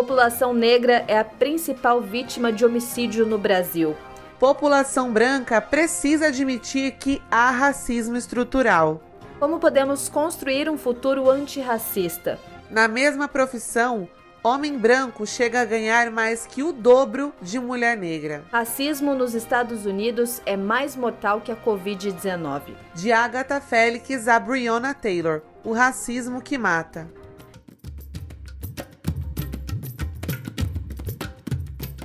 População negra é a principal vítima de homicídio no Brasil. População branca precisa admitir que há racismo estrutural. Como podemos construir um futuro antirracista? Na mesma profissão, homem branco chega a ganhar mais que o dobro de mulher negra. Racismo nos Estados Unidos é mais mortal que a Covid-19. De Agatha Félix a Breonna Taylor, o racismo que mata.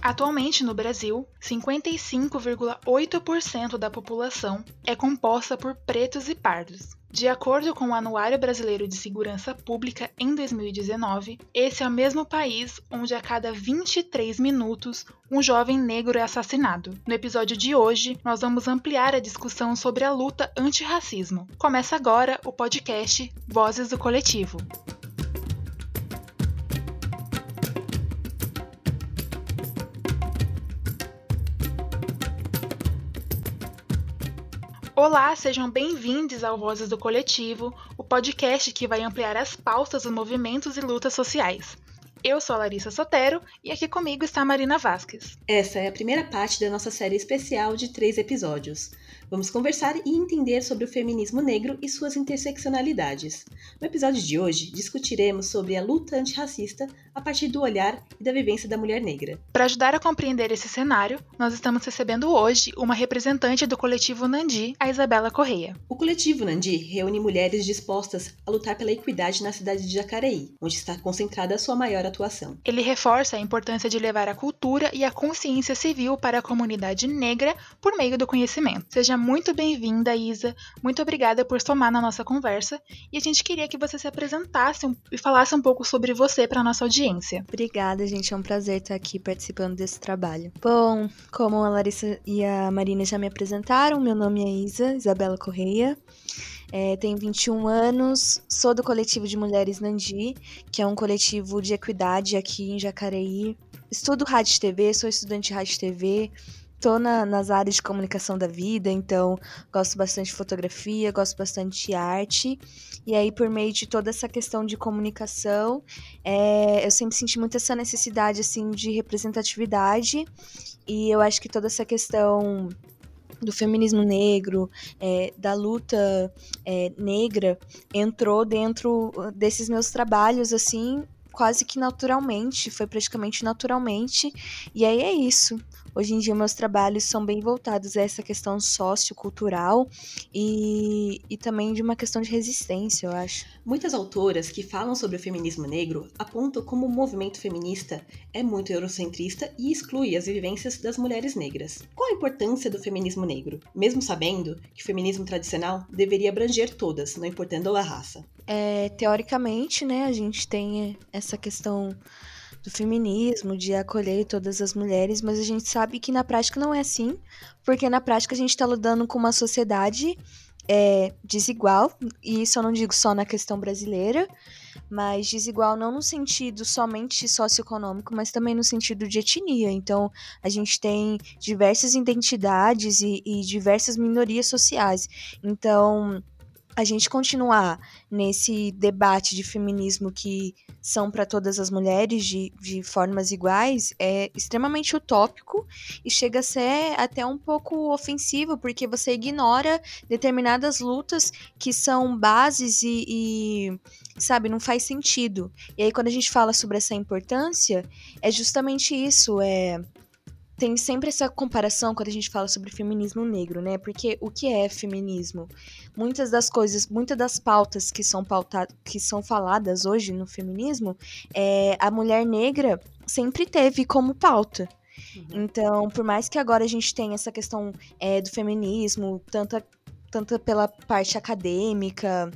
Atualmente no Brasil, 55,8% da população é composta por pretos e pardos. De acordo com o Anuário Brasileiro de Segurança Pública em 2019, esse é o mesmo país onde a cada 23 minutos um jovem negro é assassinado. No episódio de hoje, nós vamos ampliar a discussão sobre a luta antirracismo. Começa agora o podcast Vozes do Coletivo. Olá, sejam bem-vindos ao Vozes do Coletivo, o podcast que vai ampliar as pautas dos movimentos e lutas sociais. Eu sou a Larissa Sotero e aqui comigo está a Marina Vasques. Essa é a primeira parte da nossa série especial de três episódios. Vamos conversar e entender sobre o feminismo negro e suas interseccionalidades. No episódio de hoje, discutiremos sobre a luta antirracista a partir do olhar e da vivência da mulher negra. Para ajudar a compreender esse cenário, nós estamos recebendo hoje uma representante do coletivo Nandi, a Isabela Correia. O coletivo Nandi reúne mulheres dispostas a lutar pela equidade na cidade de Jacareí, onde está concentrada a sua maior atuação. Ele reforça a importância de levar a cultura e a consciência civil para a comunidade negra por meio do conhecimento. Seja muito bem-vinda, Isa. Muito obrigada por somar na nossa conversa. E a gente queria que você se apresentasse e falasse um pouco sobre você para nossa audiência. Obrigada, gente. É um prazer estar aqui participando desse trabalho. Bom, como a Larissa e a Marina já me apresentaram, meu nome é Isa, Isabela Correia. É, tenho 21 anos, sou do coletivo de Mulheres Nandi, que é um coletivo de equidade aqui em Jacareí. Estudo rádio e TV, sou estudante de rádio e TV, tô na, nas áreas de comunicação da vida, então gosto bastante de fotografia, gosto bastante de arte. E aí, por meio de toda essa questão de comunicação, é, eu sempre senti muito essa necessidade, assim, de representatividade. E eu acho que toda essa questão do feminismo negro, é, da luta é, negra, entrou dentro desses meus trabalhos, assim, quase que naturalmente, foi praticamente naturalmente. E aí é isso. Hoje em dia, meus trabalhos são bem voltados a essa questão sociocultural e, e também de uma questão de resistência, eu acho. Muitas autoras que falam sobre o feminismo negro apontam como o movimento feminista é muito eurocentrista e exclui as vivências das mulheres negras. Qual a importância do feminismo negro, mesmo sabendo que o feminismo tradicional deveria abranger todas, não importando a raça? É, teoricamente, né, a gente tem essa questão do feminismo, de acolher todas as mulheres, mas a gente sabe que na prática não é assim, porque na prática a gente está lidando com uma sociedade é, desigual, e isso eu não digo só na questão brasileira, mas desigual não no sentido somente socioeconômico, mas também no sentido de etnia. Então, a gente tem diversas identidades e, e diversas minorias sociais. Então, a gente continuar nesse debate de feminismo que são para todas as mulheres de, de formas iguais é extremamente utópico e chega a ser até um pouco ofensivo, porque você ignora determinadas lutas que são bases e, e sabe, não faz sentido. E aí, quando a gente fala sobre essa importância, é justamente isso, é tem sempre essa comparação quando a gente fala sobre feminismo negro, né? Porque o que é feminismo? Muitas das coisas, muitas das pautas que são pautadas, que são faladas hoje no feminismo, é, a mulher negra sempre teve como pauta. Uhum. Então, por mais que agora a gente tenha essa questão é, do feminismo, tanto, tanto pela parte acadêmica,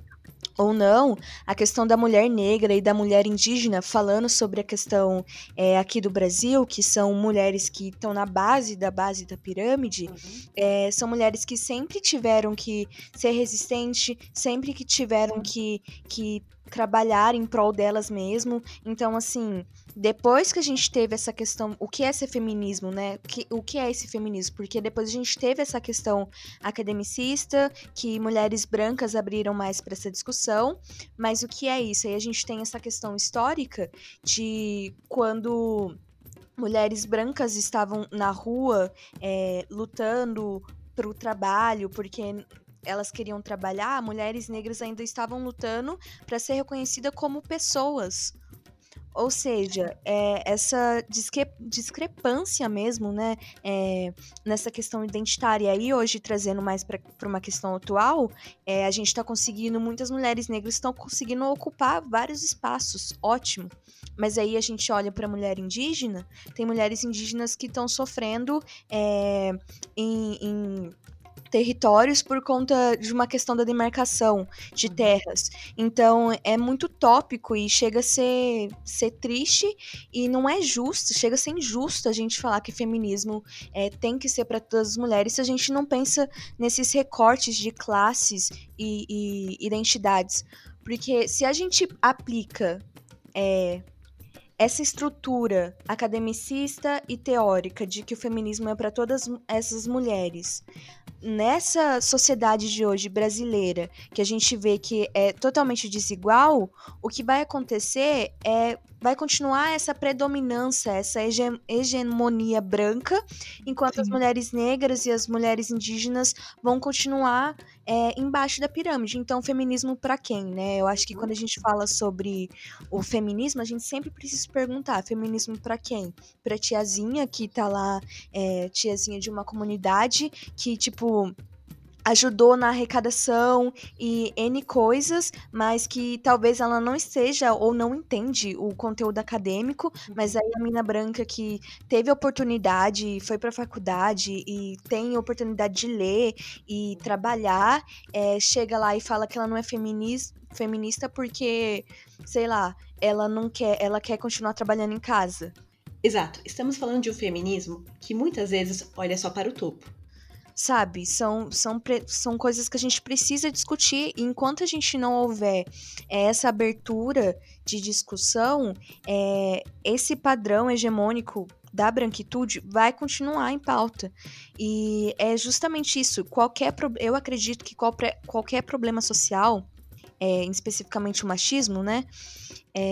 ou não, a questão da mulher negra e da mulher indígena, falando sobre a questão é, aqui do Brasil, que são mulheres que estão na base da base da pirâmide, uhum. é, são mulheres que sempre tiveram que ser resistentes, sempre que tiveram que, que trabalhar em prol delas mesmo. Então, assim, depois que a gente teve essa questão, o que é ser feminismo, né? O que, o que é esse feminismo? Porque depois a gente teve essa questão academicista, que mulheres brancas abriram mais para essa discussão, mas o que é isso? Aí a gente tem essa questão histórica de quando mulheres brancas estavam na rua é, lutando para o trabalho, porque elas queriam trabalhar, mulheres negras ainda estavam lutando para ser reconhecida como pessoas. Ou seja, é, essa discre discrepância mesmo, né, é, nessa questão identitária. E hoje, trazendo mais para uma questão atual, é, a gente está conseguindo, muitas mulheres negras estão conseguindo ocupar vários espaços, ótimo. Mas aí a gente olha para a mulher indígena, tem mulheres indígenas que estão sofrendo é, em, em territórios por conta de uma questão da demarcação de uhum. terras. Então é muito tópico e chega a ser, ser triste e não é justo, chega a ser injusto a gente falar que feminismo é, tem que ser para todas as mulheres se a gente não pensa nesses recortes de classes e, e identidades. Porque se a gente aplica é, essa estrutura academicista e teórica de que o feminismo é para todas essas mulheres, nessa sociedade de hoje brasileira, que a gente vê que é totalmente desigual, o que vai acontecer é vai continuar essa predominância, essa hegemonia branca, enquanto Sim. as mulheres negras e as mulheres indígenas vão continuar é, embaixo da pirâmide. Então, feminismo para quem, né? Eu acho que quando a gente fala sobre o feminismo, a gente sempre precisa perguntar: feminismo para quem? Pra tiazinha que tá lá, é, tiazinha de uma comunidade que, tipo, ajudou na arrecadação e N coisas, mas que talvez ela não esteja ou não entende o conteúdo acadêmico, mas aí a mina branca que teve oportunidade, foi para a faculdade e tem oportunidade de ler e trabalhar, é, chega lá e fala que ela não é feminista, feminista porque, sei lá, ela não quer, ela quer continuar trabalhando em casa. Exato. Estamos falando de um feminismo que muitas vezes olha só para o topo sabe? São, são, são coisas que a gente precisa discutir. E enquanto a gente não houver essa abertura de discussão, é, esse padrão hegemônico da branquitude vai continuar em pauta. E é justamente isso. Qualquer eu acredito que qualquer, qualquer problema social, é, especificamente o machismo, né? É,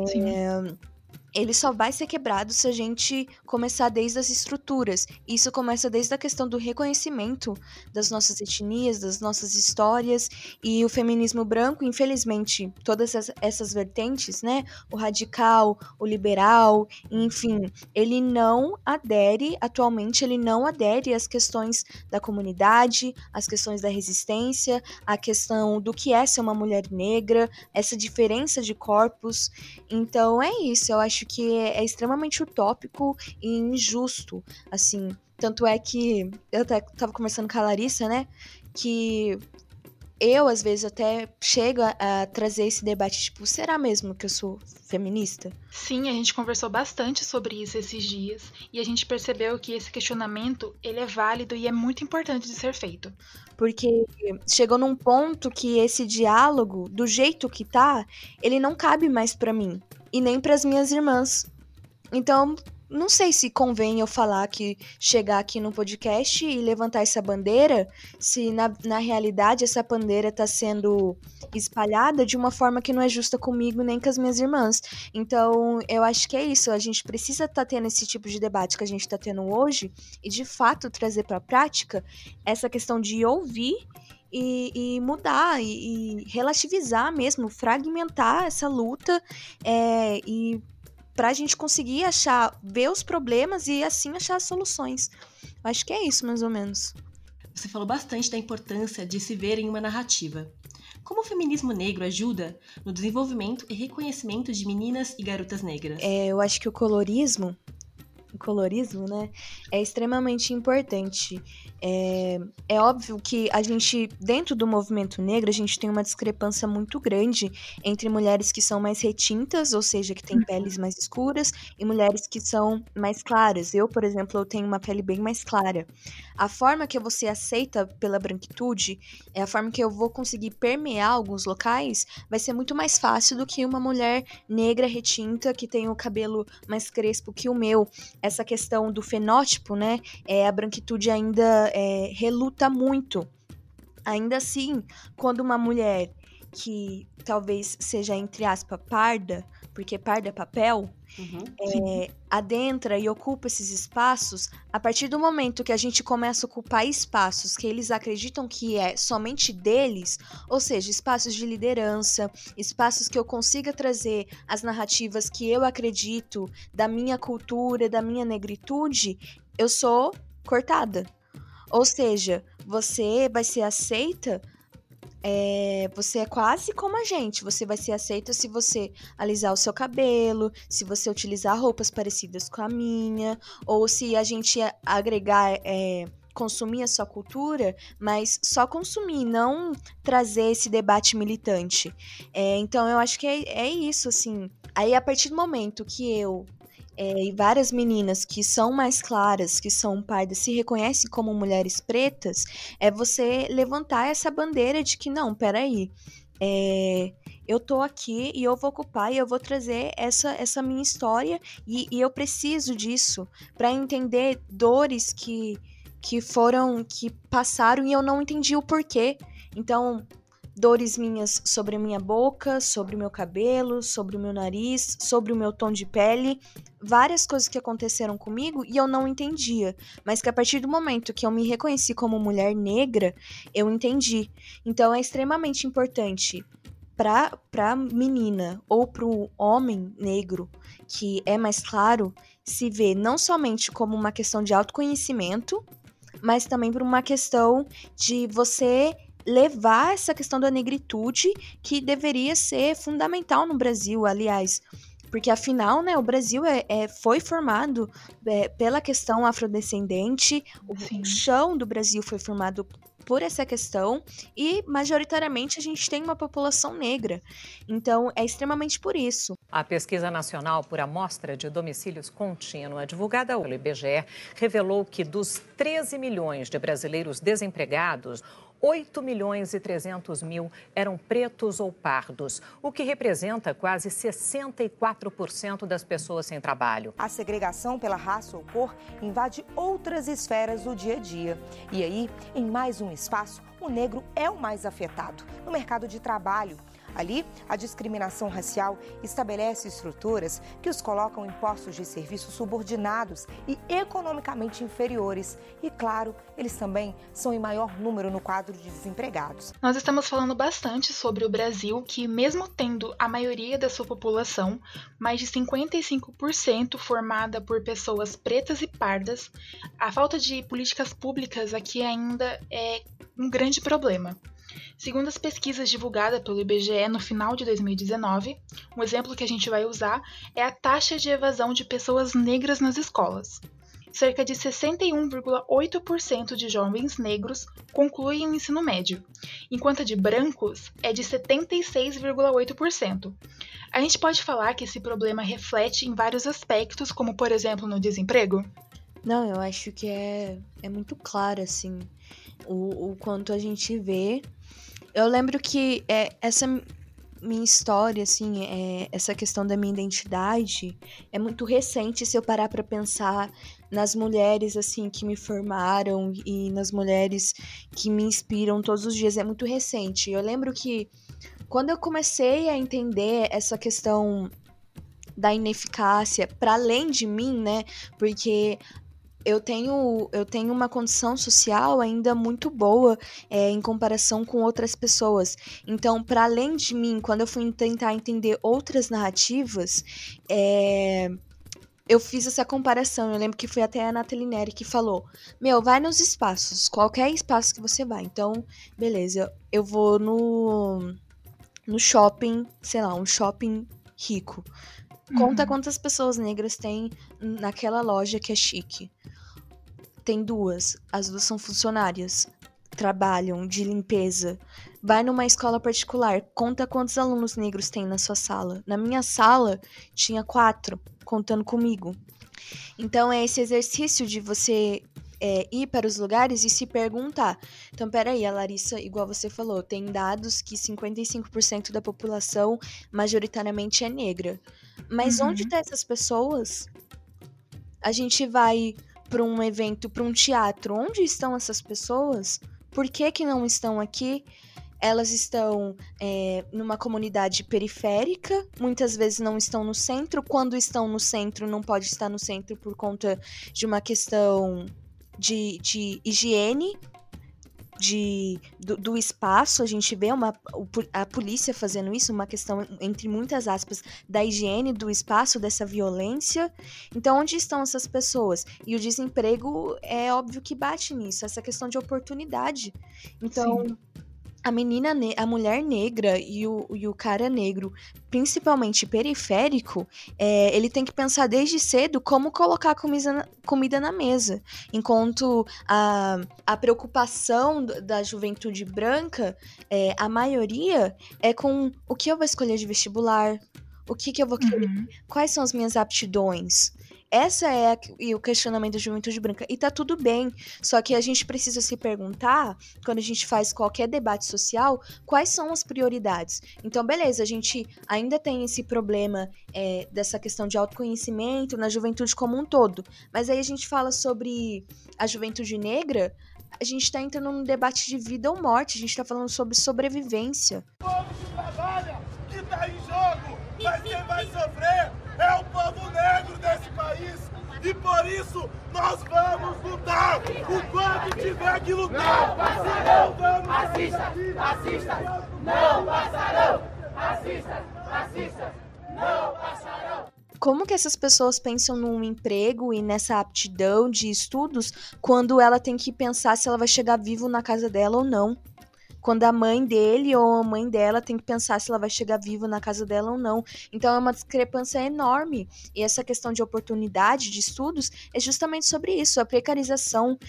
ele só vai ser quebrado se a gente começar desde as estruturas. Isso começa desde a questão do reconhecimento das nossas etnias, das nossas histórias e o feminismo branco, infelizmente, todas essas vertentes, né? O radical, o liberal, enfim, ele não adere, atualmente, ele não adere às questões da comunidade, às questões da resistência, à questão do que é ser uma mulher negra, essa diferença de corpos. Então é isso, eu acho que é, é extremamente utópico e injusto, assim. Tanto é que eu até tava conversando com a Larissa, né? Que eu, às vezes, até chego a, a, trazer esse debate, tipo, será mesmo que eu sou feminista? Sim, a gente conversou bastante sobre isso esses dias e a gente percebeu que esse questionamento, ele é válido e é muito importante de ser feito. Porque chegou num ponto que esse diálogo, do jeito que tá, ele não cabe mais para mim e nem para as minhas irmãs. Então, não sei se convém eu falar que chegar aqui no podcast e levantar essa bandeira, se na, na realidade essa bandeira está sendo espalhada de uma forma que não é justa comigo nem com as minhas irmãs. Então, eu acho que é isso. A gente precisa estar tá tendo esse tipo de debate que a gente está tendo hoje e, de fato, trazer para a prática essa questão de ouvir e, e, mudar e, e, relativizar mesmo, fragmentar essa luta é, e para a gente conseguir achar, ver os problemas e assim achar as soluções. Acho que é isso, mais ou menos. Você falou bastante da importância de se ver em uma narrativa. Como o feminismo negro ajuda no desenvolvimento e reconhecimento de meninas e garotas negras? É, eu acho que o colorismo colorismo, né, é extremamente importante. É, é óbvio que a gente, dentro do movimento negro, a gente tem uma discrepância muito grande entre mulheres que são mais retintas, ou seja, que têm peles mais escuras, e mulheres que são mais claras. Eu, por exemplo, eu tenho uma pele bem mais clara. A forma que eu vou ser aceita pela branquitude, é a forma que eu vou conseguir permear alguns locais, vai ser muito mais fácil do que uma mulher negra retinta que tem o cabelo mais crespo que o meu. Essa questão do fenótipo, né? É, a branquitude ainda é, reluta muito. Ainda assim, quando uma mulher que talvez seja, entre aspas, parda, porque parda é papel, uhum. é, adentra e ocupa esses espaços, a partir do momento que a gente começa a ocupar espaços que eles acreditam que é somente deles, ou seja, espaços de liderança, espaços que eu consiga trazer as narrativas que eu acredito da minha cultura, da minha negritude, eu sou cortada. Ou seja, você vai ser aceita. É, você é quase como a gente. Você vai ser aceita se você alisar o seu cabelo, se você utilizar roupas parecidas com a minha, ou se a gente agregar. É, consumir a sua cultura, mas só consumir, não trazer esse debate militante. É, então eu acho que é, é isso, assim. Aí a partir do momento que eu é, e várias meninas que são mais claras, que são pardas, se reconhecem como mulheres pretas, é você levantar essa bandeira de que não, peraí, é, eu tô aqui e eu vou ocupar e eu vou trazer essa, essa minha história e, e eu preciso disso para entender dores que, que foram, que passaram e eu não entendi o porquê. Então, dores minhas sobre a minha boca, sobre o meu cabelo, sobre o meu nariz, sobre o meu tom de pele, várias coisas que aconteceram comigo e eu não entendia, mas que a partir do momento que eu me reconheci como mulher negra, eu entendi. Então é extremamente importante para para menina ou para o homem negro que é mais claro se ver não somente como uma questão de autoconhecimento, mas também por uma questão de você levar essa questão da negritude que deveria ser fundamental no Brasil, aliás. Porque afinal, né, o Brasil é, é foi formado é, pela questão afrodescendente, o Sim. chão do Brasil foi formado por essa questão e majoritariamente a gente tem uma população negra. Então é extremamente por isso. A pesquisa nacional por amostra de domicílios contínua divulgada pelo IBGE revelou que dos 13 milhões de brasileiros desempregados, 8 milhões e 300 mil eram pretos ou pardos, o que representa quase 64% das pessoas sem trabalho. A segregação pela raça ou cor invade outras esferas do dia a dia. E aí, em mais um espaço, o negro é o mais afetado no mercado de trabalho. Ali, a discriminação racial estabelece estruturas que os colocam em postos de serviço subordinados e economicamente inferiores. E, claro, eles também são em maior número no quadro de desempregados. Nós estamos falando bastante sobre o Brasil, que, mesmo tendo a maioria da sua população, mais de 55% formada por pessoas pretas e pardas, a falta de políticas públicas aqui ainda é um grande problema. Segundo as pesquisas divulgadas pelo IBGE no final de 2019, um exemplo que a gente vai usar é a taxa de evasão de pessoas negras nas escolas. Cerca de 61,8% de jovens negros concluem o ensino médio, enquanto a de brancos é de 76,8%. A gente pode falar que esse problema reflete em vários aspectos, como por exemplo no desemprego? Não, eu acho que é, é muito claro, assim, o, o quanto a gente vê eu lembro que é, essa minha história, assim, é, essa questão da minha identidade é muito recente se eu parar para pensar nas mulheres, assim, que me formaram e nas mulheres que me inspiram todos os dias. É muito recente. Eu lembro que quando eu comecei a entender essa questão da ineficácia para além de mim, né? Porque eu tenho, eu tenho uma condição social ainda muito boa é, em comparação com outras pessoas. Então, para além de mim, quando eu fui tentar entender outras narrativas, é, eu fiz essa comparação. Eu lembro que foi até a Nathalie Neri que falou: Meu, vai nos espaços, qualquer espaço que você vai. Então, beleza, eu vou no, no shopping, sei lá, um shopping rico. Conta Uhum. quantas pessoas negras tem naquela loja que é chique. Tem duas. As duas são funcionárias. Trabalham de limpeza. Vai numa escola particular. Conta quantos alunos negros tem na sua sala. Na minha sala, tinha quatro, contando comigo. Então, é esse exercício de você é, ir para os lugares e se perguntar. Então, peraí, a Larissa, igual você falou, tem dados que 55% da população majoritariamente é negra. Mas Uhum. onde estão essas pessoas? A gente vai para um evento, para um teatro. Onde estão essas pessoas? Por que, que não estão aqui? Elas estão é, numa comunidade periférica, muitas vezes não estão no centro. Quando estão no centro, não pode estar no centro por conta de uma questão de, de higiene de, do, do espaço. A gente vê uma, a polícia fazendo isso, uma questão, entre muitas aspas, da higiene do espaço, dessa violência. Então, onde estão essas pessoas? E o desemprego é óbvio que bate nisso, essa questão de oportunidade. Então, a menina, a mulher negra e o, e o cara negro, principalmente periférico, é, ele tem que pensar desde cedo como colocar comida na, comida na mesa. Enquanto a, a preocupação da juventude branca, é, a maioria, é com o que eu vou escolher de vestibular, o que, que eu vou querer Uhum. quais são as minhas aptidões? Essa é a- e o questionamento da juventude branca. E tá tudo bem. Só que a gente precisa se perguntar, quando a gente faz qualquer debate social, quais são as prioridades. Então, beleza, a gente ainda tem esse problema é, dessa questão de autoconhecimento na juventude como um todo. Mas aí a gente fala sobre a juventude negra, a gente tá entrando num debate de vida ou morte, a gente tá falando sobre sobrevivência. povo que trabalha, que tá em jogo, vai sofrer é o povo negro desse país. E por isso nós vamos lutar o quanto tiver que lutar. Não vamos racista, racista, não passarão. Racista, racista, não passarão. Como que essas pessoas pensam num emprego e nessa aptidão de estudos quando ela tem que pensar se ela vai chegar vivo na casa dela ou não? Quando a mãe dele ou a mãe dela tem que pensar se ela vai chegar vivo na casa dela ou não. Então é uma discrepância enorme. E essa questão de oportunidade de estudos é justamente sobre isso, a precarização.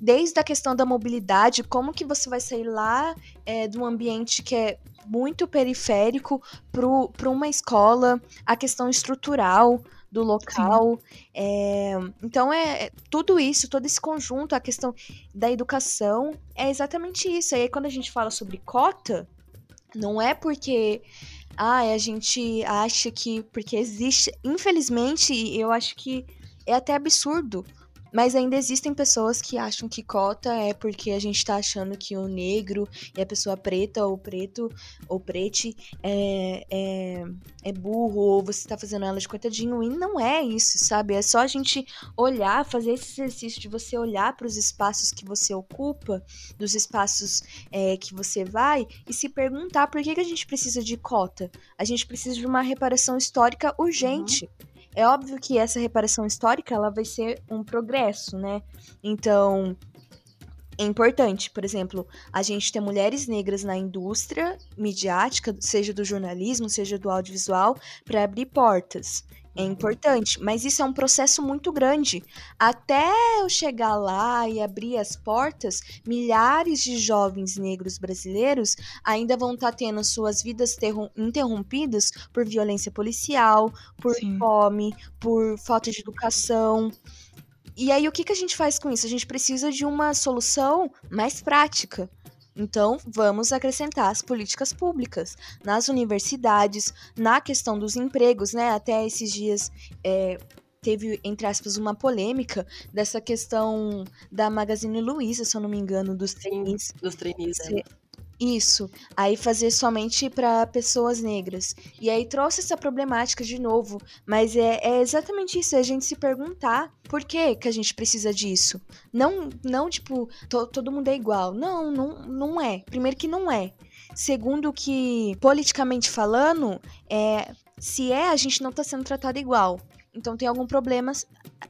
Desde a questão da mobilidade, como que você vai sair lá é, de um ambiente que é muito periférico para uma escola, a questão estrutural do local. é, então, é, é tudo isso, todo esse conjunto, a questão da educação, é exatamente isso. Aí, quando a gente fala sobre cota, não é porque ah, a gente acha que. Porque existe. Infelizmente, eu acho que é até absurdo. Mas ainda existem pessoas que acham que cota é porque a gente tá achando que o negro e a pessoa preta ou preto ou prete é, é, é burro ou você tá fazendo ela de coitadinho. E não é isso, sabe? É só a gente olhar, fazer esse exercício de você olhar para os espaços que você ocupa, dos espaços é, que você vai e se perguntar por que, que a gente precisa de cota. A gente precisa de uma reparação histórica urgente. É óbvio que essa reparação histórica ela vai ser um progresso, né? Então, é importante, por exemplo, a gente ter mulheres negras na indústria midiática, seja do jornalismo, seja do audiovisual, para abrir portas. É importante, mas isso é um processo muito grande. Até eu chegar lá e abrir as portas, milhares de jovens negros brasileiros ainda vão estar tendo suas vidas terrom- interrompidas por violência policial, por Sim. fome, por falta de educação. E aí, o que, que a gente faz com isso? A gente precisa de uma solução mais prática. Então, vamos acrescentar as políticas públicas nas universidades, na questão dos empregos, né? Até esses dias é, teve, entre aspas, uma polêmica dessa questão da Magazine Luiza, se eu não me engano, dos trainees. Dos trainees, né? Isso. Aí fazer somente para pessoas negras. E aí trouxe essa problemática de novo. Mas é, é exatamente isso, é a gente se perguntar por que, que a gente precisa disso. Não, não tipo, to- todo mundo é igual. Não, não, não é. Primeiro que não é. Segundo que, politicamente falando, é, se é, a gente não tá sendo tratado igual. Então tem algum problema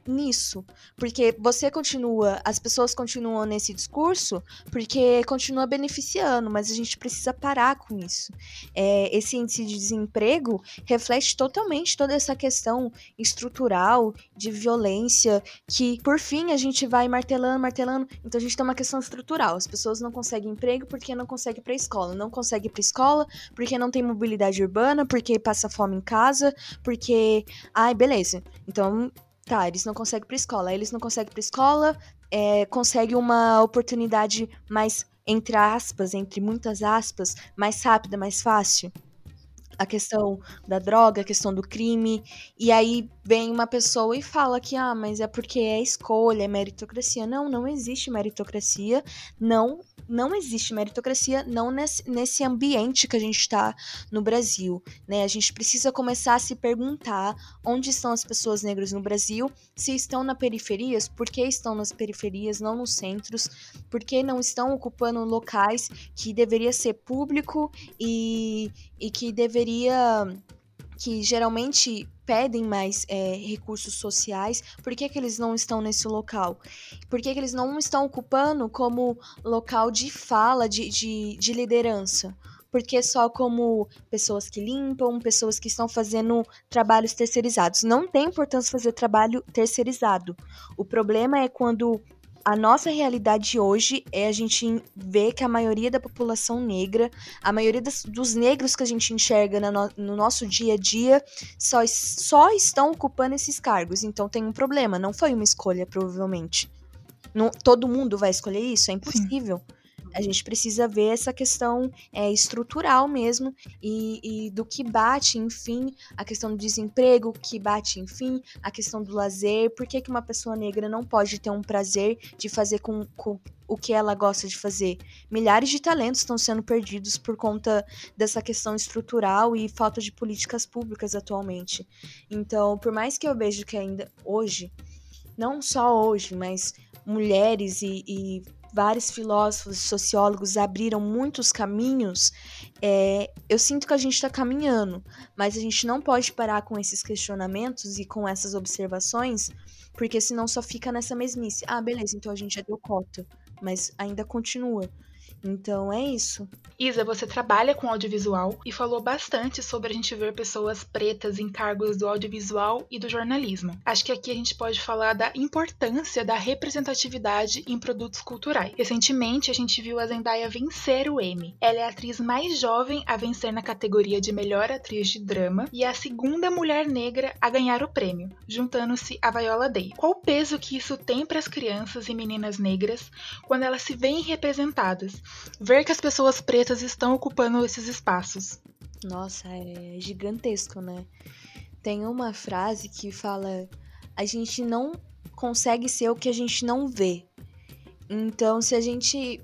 nisso. Porque você continua, as pessoas continuam nesse discurso porque continua beneficiando, mas a gente precisa parar com isso. É, esse índice de desemprego reflete totalmente toda essa questão estrutural de violência que, por fim, a gente vai martelando, martelando. Então a gente tem uma questão estrutural. As pessoas não conseguem emprego porque não conseguem para escola, não conseguem para escola porque não tem mobilidade urbana, porque passa fome em casa, porque, ai, beleza. Então Tá, eles não conseguem pra escola. Eles não conseguem pra escola, é, conseguem uma oportunidade mais, entre aspas, entre muitas aspas, mais rápida, mais fácil. A questão da droga, a questão do crime. E aí vem uma pessoa e fala que, ah, mas é porque é escolha, é meritocracia. Não, não existe meritocracia. Não não existe meritocracia, não nesse, nesse ambiente que a gente está no Brasil. Né? A gente precisa começar a se perguntar onde estão as pessoas negras no Brasil, se estão na periferias, por que estão nas periferias, não nos centros, por que não estão ocupando locais que deveria ser público e, e que deveria que geralmente pedem mais é, recursos sociais, por que, que eles não estão nesse local? Por que, que eles não estão ocupando como local de fala, de, de, de liderança? porque só como pessoas que limpam, pessoas que estão fazendo trabalhos terceirizados. Não tem importância fazer trabalho terceirizado. O problema é quando a nossa realidade hoje é a gente ver que a maioria da população negra, a maioria das, dos negros que a gente enxerga no, no, nosso dia a dia, só, só estão ocupando esses cargos. Então tem um problema, não foi uma escolha, provavelmente. Não, todo mundo vai escolher isso? É impossível. Sim. A gente precisa ver essa questão é, estrutural mesmo e, e, do que bate, enfim, a questão do desemprego, que bate, enfim, a questão do lazer. Por que, que uma pessoa negra não pode ter um prazer de fazer com, com o que ela gosta de fazer. Milhares de talentos estão sendo perdidos por conta dessa questão estrutural e falta de políticas públicas atualmente. Então, por mais que eu vejo que ainda hoje, não só hoje, mas mulheres e, e vários filósofos e sociólogos abriram muitos caminhos, é, eu sinto que a gente está caminhando, mas a gente não pode parar com esses questionamentos e com essas observações, porque senão só fica nessa mesmice. Ah, beleza, então a gente já deu cota, mas ainda continua. Então é isso. Isa, você trabalha com audiovisual e falou bastante sobre a gente ver pessoas pretas em cargos do audiovisual e do jornalismo. Acho que aqui a gente pode falar da importância da representatividade em produtos culturais. Recentemente a gente viu a Zendaya vencer o Emmy. Ela é a atriz mais jovem a vencer na categoria de melhor atriz de drama e a segunda mulher negra a ganhar o prêmio, juntando-se a Viola Day. Qual o peso que isso tem para as crianças e meninas negras quando elas se veem representadas? Ver que as pessoas pretas estão ocupando esses espaços. Nossa, é gigantesco, né? Tem uma frase que fala: a gente não consegue ser o que a gente não vê. Então, se a gente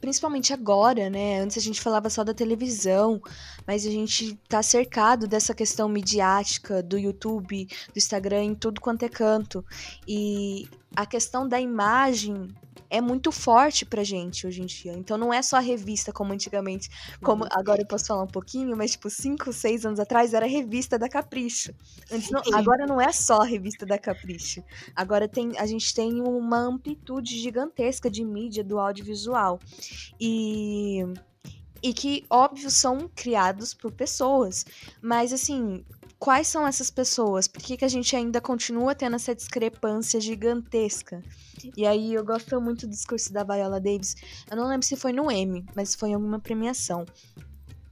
principalmente agora, né? Antes a gente falava só da televisão, mas a gente tá cercado dessa questão midiática do YouTube, do Instagram, em tudo quanto é canto. E a questão da imagem é muito forte pra gente hoje em dia. Então não é só a revista como antigamente, como uhum. agora eu posso falar um pouquinho, mas tipo, 5, 6 anos atrás era a revista da Capricho. Não, agora não é só a revista da Capricho. Agora tem, a gente tem uma amplitude gigantesca de mídia do audiovisual. E e que, óbvio, são criados por pessoas. Mas, assim, quais são essas pessoas? Por que, que a gente ainda continua tendo essa discrepância gigantesca? E aí eu gosto muito do discurso da Viola Davis. Eu não lembro se foi no Emmy, mas foi em alguma premiação.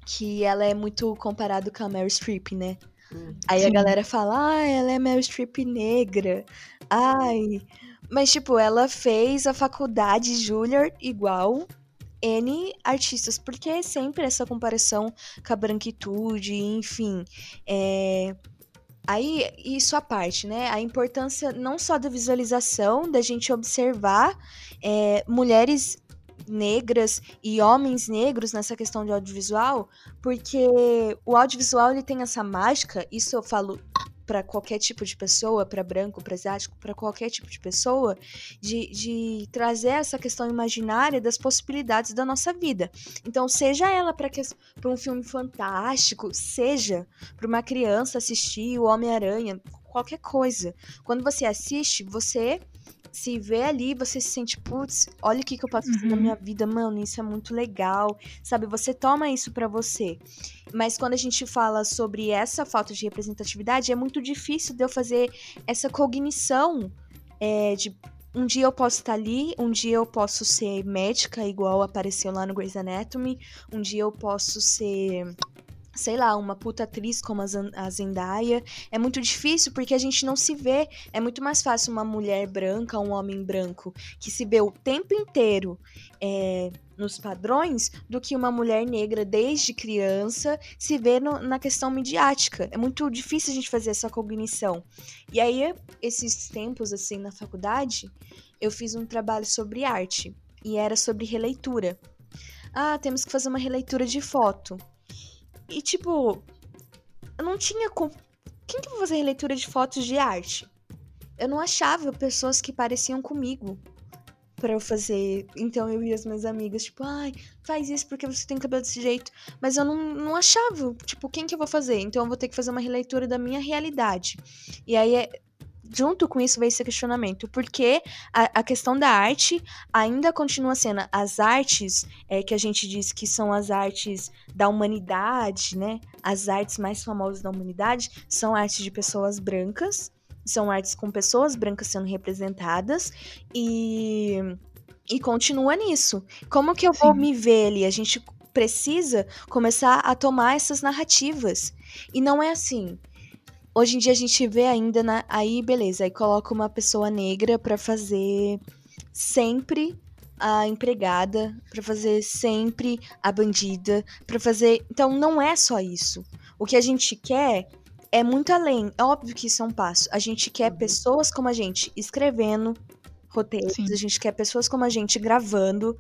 Que ela é muito comparada com a Mary Streep, né? Hum, aí sim. a galera fala, ah, ela é Mary Streep negra. Ai. Mas, tipo, ela fez a faculdade Juilliard igual N artistas, porque é sempre essa comparação com a branquitude, enfim. É... Aí, isso à parte, né? A importância não só da visualização, da gente observar é, mulheres negras e homens negros nessa questão de audiovisual, porque o audiovisual ele tem essa mágica, isso eu falo para qualquer tipo de pessoa, para branco, para asiático, para qualquer tipo de pessoa, de, de trazer essa questão imaginária das possibilidades da nossa vida. Então, seja ela para um filme fantástico, seja para uma criança assistir o Homem-Aranha, qualquer coisa. Quando você assiste, você se vê ali, você se sente, putz, olha o que, que eu posso fazer uhum. na minha vida, mano, isso é muito legal, sabe? Você toma isso para você. Mas quando a gente fala sobre essa falta de representatividade, é muito difícil de eu fazer essa cognição é, de um dia eu posso estar ali, um dia eu posso ser médica, igual apareceu lá no Grey's Anatomy, um dia eu posso ser sei lá, uma puta atriz como a Zendaya. É muito difícil porque a gente não se vê. É muito mais fácil uma mulher branca, um homem branco, que se vê o tempo inteiro é, nos padrões, do que uma mulher negra desde criança se vê no, na questão midiática. É muito difícil a gente fazer essa cognição. E aí, esses tempos, assim, na faculdade, eu fiz um trabalho sobre arte. E era sobre releitura. Ah, temos que fazer uma releitura de foto. E, tipo, eu não tinha. Com... Quem que vai fazer releitura de fotos de arte? Eu não achava pessoas que pareciam comigo para eu fazer. Então eu e as minhas amigas, tipo, ai, faz isso porque você tem cabelo desse jeito. Mas eu não, não achava, tipo, quem que eu vou fazer? Então eu vou ter que fazer uma releitura da minha realidade. E aí é, junto com isso veio esse questionamento, porque a, a, questão da arte ainda continua sendo as artes é, que a gente diz que são as artes da humanidade, né? As artes mais famosas da humanidade são artes de pessoas brancas, são artes com pessoas brancas sendo representadas e e continua nisso. Como que eu Sim. vou me ver ali? A gente precisa começar a tomar essas narrativas. E não é assim. Hoje em dia a gente vê ainda na, aí, beleza, aí coloca uma pessoa negra para fazer sempre a empregada, para fazer sempre a bandida, para fazer. Então não é só isso. O que a gente quer é muito além. É óbvio que isso é um passo. A gente quer uhum. pessoas como a gente escrevendo roteiros, Sim. a gente quer pessoas como a gente gravando,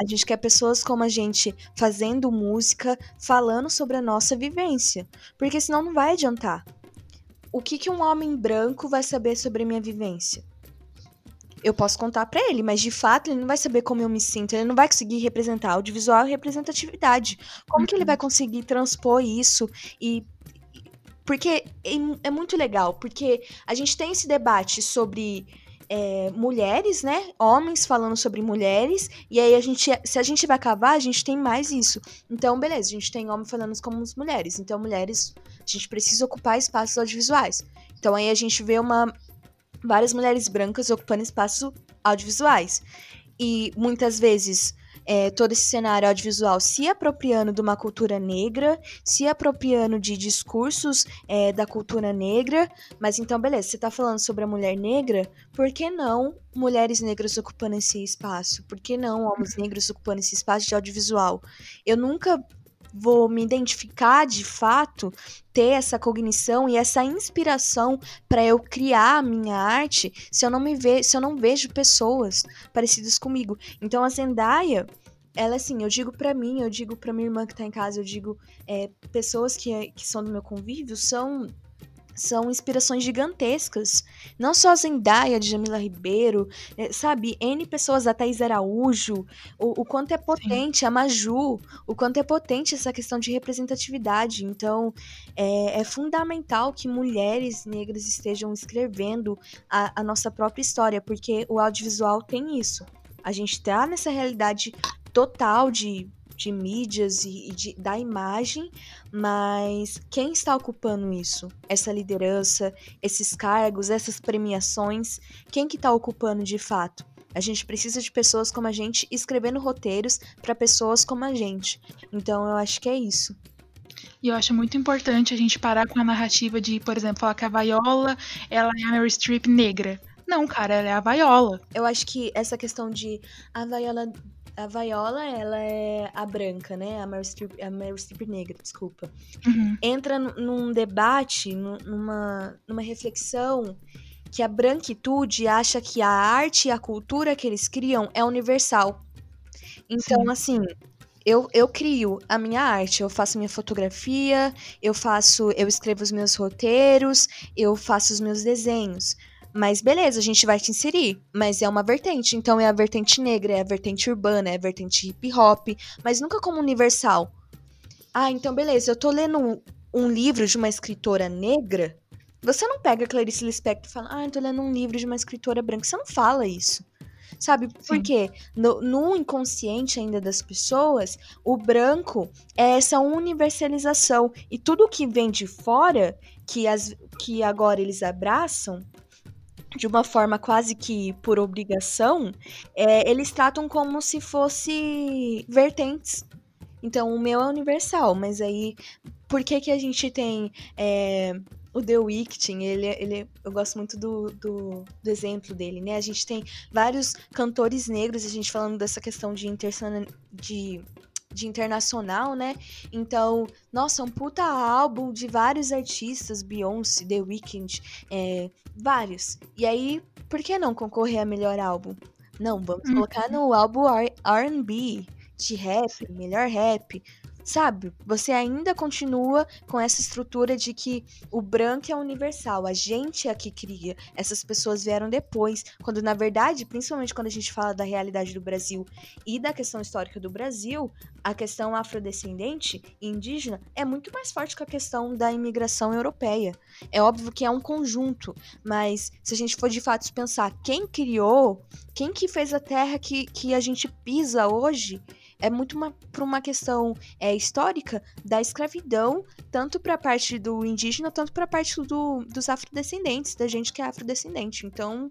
a gente quer pessoas como a gente fazendo música, falando sobre a nossa vivência. Porque senão não vai adiantar o que, que um homem branco vai saber sobre a minha vivência? Eu posso contar para ele, mas de fato ele não vai saber como eu me sinto, ele não vai conseguir representar audiovisual e representatividade. Como uhum. que ele vai uhum. conseguir transpor isso e porque é, é muito legal, porque a gente tem esse debate sobre é, mulheres, né? Homens falando sobre mulheres. E aí a gente, se a gente vai cavar, a gente tem mais isso. Então, beleza, a gente tem homens falando como as mulheres. Então, mulheres, a gente precisa ocupar espaços audiovisuais. Então aí a gente vê uma várias mulheres brancas ocupando espaços audiovisuais. E muitas vezes é, todo esse cenário audiovisual se apropriando de uma cultura negra, se apropriando de discursos é, da cultura negra. Mas então, beleza, você está falando sobre a mulher negra, por que não mulheres negras ocupando esse espaço? Por que não homens negros ocupando esse espaço de audiovisual? Eu nunca vou me identificar de fato, ter essa cognição e essa inspiração para eu criar a minha arte se eu não me ve se eu não vejo pessoas parecidas comigo. Então a Zendaya, ela assim, eu digo para mim, eu digo para minha irmã que tá em casa, eu digo é, pessoas que, que são do meu convívio são são inspirações gigantescas. Não só a Zendaya, de Jamila Ribeiro, é, sabe? N pessoas, a Thaís Araújo, o, o quanto é potente, Sim. a Maju, o quanto é potente essa questão de representatividade. Então, é, é fundamental que mulheres negras estejam escrevendo a, a nossa própria história, porque o audiovisual tem isso. A gente tá nessa realidade total de de mídias e, de, da imagem, mas quem está ocupando isso? Essa liderança, esses cargos, essas premiações, quem que está ocupando de fato? A gente precisa de pessoas como a gente escrevendo roteiros para pessoas como a gente. Então eu acho que é isso. E eu acho muito importante a gente parar com a narrativa de, por exemplo, falar que a Viola ela é a Mary Streep negra. Não, cara, ela é a Viola. Eu acho que essa questão de a Viola a Viola, ela é a branca, né? A Meryl Streep, a Meryl Streep negra, desculpa. Uhum. Entra num debate, numa, numa reflexão que a branquitude acha que a arte e a cultura que eles criam é universal. Então, Sim. assim, eu, eu crio a minha arte, eu faço minha fotografia, eu faço, eu escrevo os meus roteiros, eu faço os meus desenhos. Mas beleza, a gente vai te inserir. Mas é uma vertente. Então é a vertente negra, é a vertente urbana, é a vertente hip hop. Mas nunca como universal. Ah, então beleza, eu tô lendo um, um livro de uma escritora negra. Você não pega Clarice Lispector e fala, ah, eu tô lendo um livro de uma escritora branca. Você não fala isso. Sabe? Porque no, no inconsciente ainda das pessoas, o branco é essa universalização. E tudo que vem de fora, que, as, que agora eles abraçam, de uma forma quase que por obrigação, é, eles tratam como se fosse vertentes. Então, o meu é universal, mas aí, por que que a gente tem é, o The Weeknd, ele, ele, eu gosto muito do, do, do, exemplo dele, né? A gente tem vários cantores negros, a gente falando dessa questão de, de, de internacional, né? Então, nossa, um puta álbum de vários artistas, Beyoncé, The Weeknd, é, vários. E aí, por que não concorrer a melhor álbum? Não, vamos uhum. colocar no álbum R&B, de rap, melhor rap, Sabe? Você ainda continua com essa estrutura de que o branco é universal, a gente é que cria, essas pessoas vieram depois, quando na verdade, principalmente quando a gente fala da realidade do Brasil e da questão histórica do Brasil, a questão afrodescendente e indígena é muito mais forte que a questão da imigração europeia. É óbvio que é um conjunto, mas se a gente for de fato pensar quem criou, quem que fez a terra que, que a gente pisa hoje, é muito uma, por uma questão é, histórica da escravidão, tanto para a parte do indígena, tanto para a parte do, dos afrodescendentes, da gente que é afrodescendente. Então,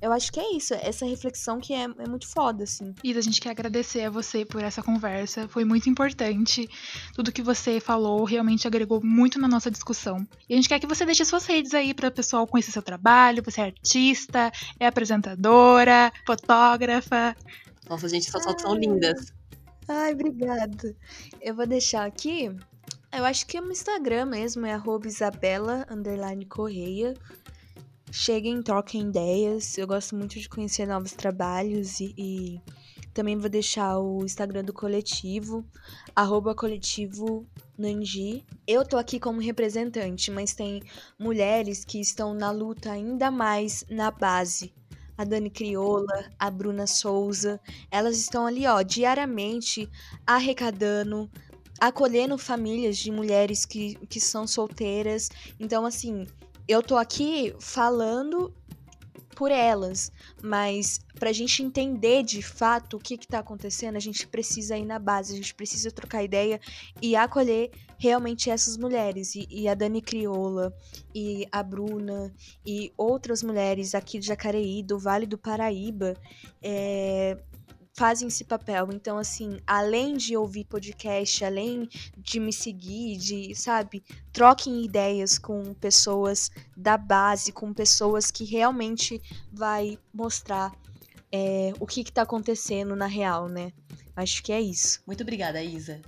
eu acho que é isso, essa reflexão que é, é, muito foda, assim. Isa, a gente quer agradecer a você por essa conversa, foi muito importante. Tudo que você falou realmente agregou muito na nossa discussão. E a gente quer que você deixe suas redes aí para o pessoal conhecer seu trabalho. Você é artista, é apresentadora, fotógrafa. Nossa, gente, essas fotos são lindas. Ai, obrigada. Eu vou deixar aqui. Eu acho que é no Instagram mesmo, é Isabela Correia. Cheguem, troquem ideias. Eu gosto muito de conhecer novos trabalhos e, e também vou deixar o Instagram do coletivo, arroba coletivo Nanji. Eu tô aqui como representante, mas tem mulheres que estão na luta ainda mais na base a Dani Crioula, a Bruna Souza, elas estão ali, ó, diariamente arrecadando, acolhendo famílias de mulheres que, que são solteiras. Então, assim, eu tô aqui falando por elas, mas para a gente entender de fato o que está acontecendo, a gente precisa ir na base, a gente precisa trocar ideia e acolher realmente essas mulheres. E, e a Dani Crioula, e a Bruna, e outras mulheres aqui de Jacareí, do Vale do Paraíba, é, fazem esse papel. Então, assim, além de ouvir podcast, além de me seguir, de, sabe, troquem ideias com pessoas da base, com pessoas que realmente vai mostrar é, o que, está acontecendo na real, né? Acho que é isso. Muito obrigada, Isa.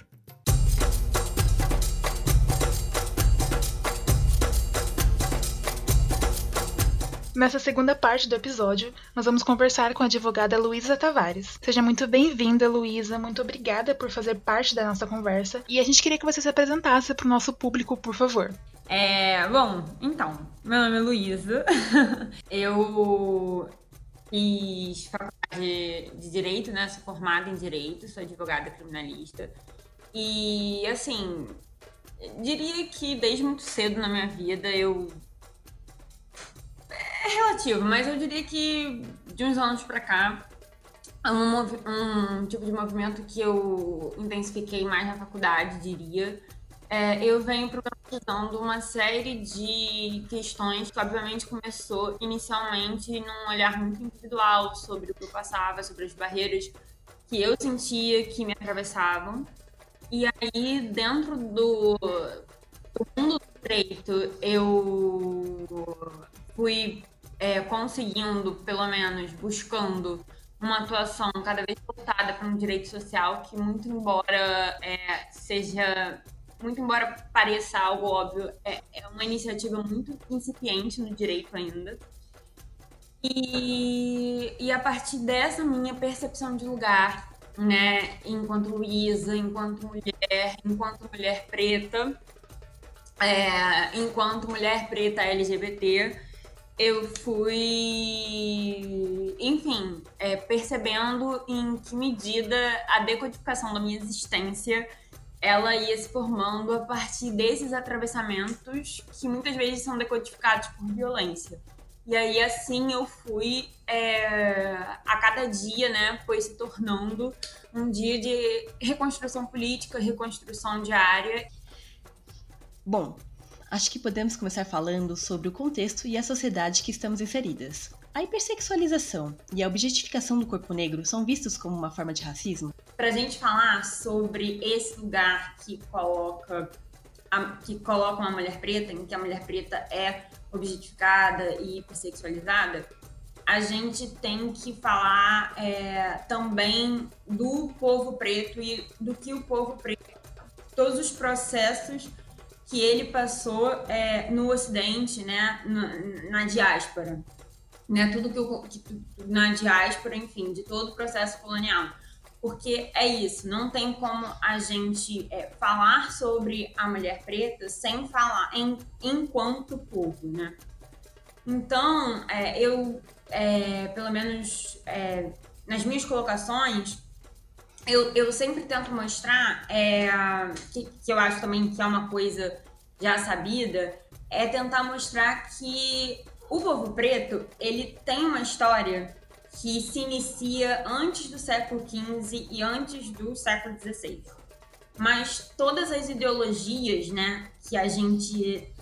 Nessa segunda parte do episódio, nós vamos conversar com a advogada Luísa Tavares. Seja muito bem-vinda, Luísa. Muito obrigada por fazer parte da nossa conversa. E a gente queria que você se apresentasse para o nosso público, por favor. É, bom, então, meu nome é Luísa. eu fiz faculdade de Direito, né? Sou formada em Direito, sou advogada criminalista. E, assim, diria que desde muito cedo na minha vida eu é relativo, mas eu diria que de uns anos pra cá, um, um tipo de movimento que eu intensifiquei mais na faculdade, diria, é, eu venho problematizando uma série de questões que, obviamente, começou inicialmente num olhar muito individual sobre o que eu passava, sobre as barreiras que eu sentia que me atravessavam. E aí, dentro do, do mundo do direito, eu fui é, conseguindo, pelo menos buscando uma atuação cada vez voltada para um direito social que, muito embora é, seja, muito embora pareça algo óbvio, é, é uma iniciativa muito incipiente no direito ainda. E, e a partir dessa minha percepção de lugar, né, enquanto Luísa, enquanto mulher, enquanto mulher preta, é, enquanto mulher preta LGBT, eu fui, enfim, é, percebendo em que medida a decodificação da minha existência ela ia se formando a partir desses atravessamentos que muitas vezes são decodificados por violência. E aí, assim, eu fui é, a cada dia, né, foi se tornando um dia de reconstrução política, reconstrução diária. Bom, acho que podemos começar falando sobre o contexto e a sociedade que estamos inseridas. A hipersexualização e a objetificação do corpo negro são vistos como uma forma de racismo? Para a gente falar sobre esse lugar que coloca a, que coloca uma mulher preta, em que a mulher preta é objetificada e hipersexualizada, a gente tem que falar é, também do povo preto e do que o povo preto, todos os processos que ele passou é, no Ocidente, né, na, na diáspora né? Tudo que, que na diáspora, enfim, de todo o processo colonial. Porque é isso, não tem como a gente é, falar sobre a mulher preta sem falar em, enquanto povo, né? Então, é, eu, é, pelo menos é, nas minhas colocações, eu, eu sempre tento mostrar, é, que, que eu acho também que é uma coisa já sabida, é tentar mostrar que o povo preto, ele tem uma história que se inicia antes do século XV e antes do século XVI. Mas todas as ideologias, né, que a gente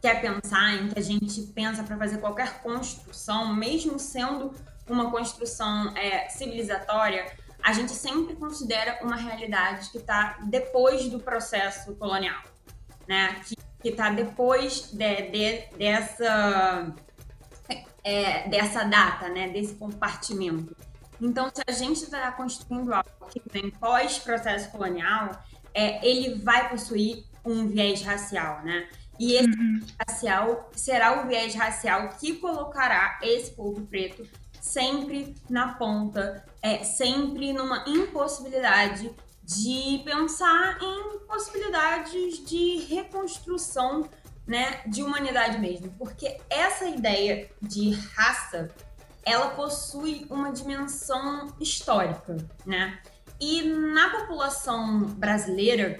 quer pensar, em que a gente pensa para fazer qualquer construção, mesmo sendo uma construção é, civilizatória, a gente sempre considera uma realidade que está depois do processo colonial, né? Que está depois de, de, dessa, é, dessa data, né, desse compartimento. Então, se a gente está construindo algo que vem pós-processo colonial, é, ele vai possuir um viés racial, né? E esse uhum. racial será o viés racial que colocará esse povo preto sempre na ponta, é, sempre numa impossibilidade de pensar em possibilidades de reconstrução né, de humanidade mesmo, porque essa ideia de raça, ela possui uma dimensão histórica, né? E na população brasileira,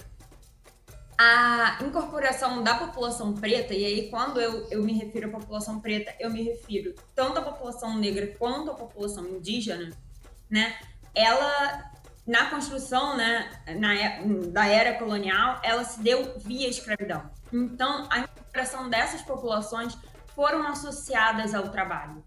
a incorporação da população preta, e aí quando eu, eu me refiro à população preta, eu me refiro tanto à população negra quanto à população indígena, né? Ela na construção né, na, da era colonial, ela se deu via escravidão. Então, a incorporação dessas populações foram associadas ao trabalho.